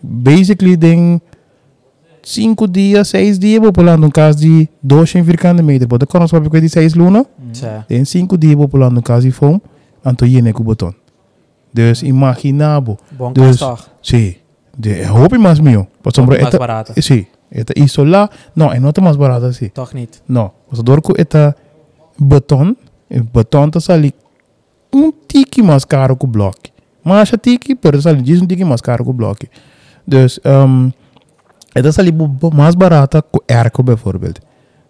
basically ding 5 dias, 6 dias, vou pulando um caso de 200 vierkante meter. Bota com nós para de 6 luna, Sa. tem 5 dias, vou pulando um caso de foam, anto yene com botão. Dus imaginabo. Bom Dus- castor. Sí, de hopi mas mío. Por sombra, Mais eta, barata. sí, esta isola, no, é nota mais barata assim. Toch niet. No, o door com esta beton, beton tá sali um tiki mais caro que o bloco. Mas a tiki, pero sali diz um tiki mais caro que o bloco. Dus, um, bu- bu- mais barata que o arco, bijvoorbeeld.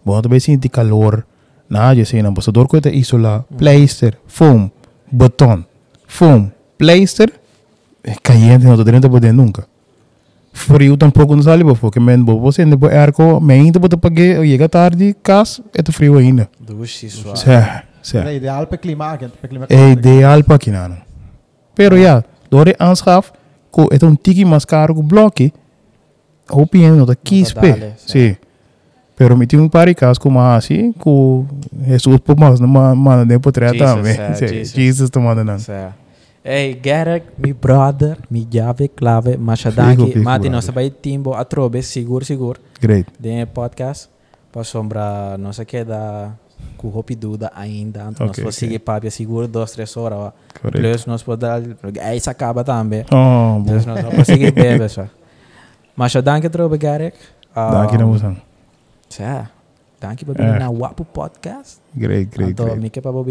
Bom, também sente calor, na, je sei, não, você door com esta isola, pleister, foam, beton, foam, pleister, é caliente, não tô dentro poder nunca. Frio tampouco não sale, porque men bo você ainda bo arco, men ainda bota pague, chega tarde, cas, é tu frio ainda. Suave. Certo, É certo. ideal para clima, para clima. É ideal para não. Pero ja, door de aanschaf, ko het een tiki mas caro ko bloque, hoop je no da 15 dale, pe. sí. Sí. Pero mi tiene un par de casos como así, ko Jesus por mas na ma na de potreta Jesus, também. é, [laughs] Sí, Jesus. Tomando não. Sa. Hey, Gerek, mi brother, mi jave clave, fico, mati nossa bai timbo atrobe, seguro, seguro. Great. Den podcast, para sombra, nossa queda, com hopi dúvida ainda, então nós Ok, podemos ok. seguir papia seguro, duas, três horas. Correto. Plus, nós podemos dar, aí se acaba também. Oh. Dus nós vamos seguir bem, pessoal. [laughs] Maar je dank erop, Garek. Um, dank je, Namusan. Ja, dank je voor Wapu eh. podcast. Great, great, Anto, great. Ik heb al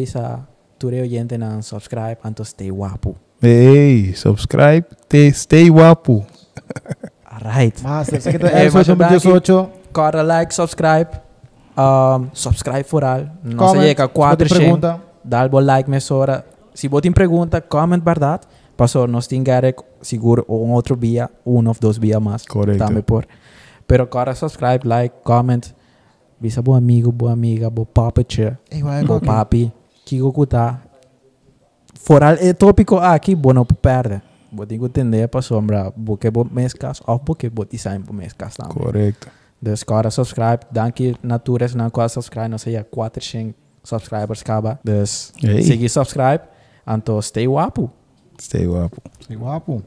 ture oyente subscribe, anto stay wapu. Hey, subscribe, te stay wapu. [laughs] Alright. Mas, sé que te [laughs] eh, hey, Corre like, subscribe. Um, subscribe vooral. No se llega a 400. Dar like, mesora. Si vos tienes pregunta, comment, ¿verdad? pasó Nothing seguro un otro vía, uno o dos vías más. Correcto. Dame por. Pero cara, subscribe, like, comment. Visa buen amigo, buen amiga, buen papi, che. Buen papi. Kiko kuta. Foral el tópico aquí, bueno, perde. Vos tengo que entender para sombra, porque vos o porque vos design vos mezclas también. Correcto. Dus cara, subscribe. Danke, Natures, na qua subscribe. No sé, ya 4, subscribers kaba. Dus, hey. sigi subscribe. Anto, stay wapu. Stay wapo. Sei guapo.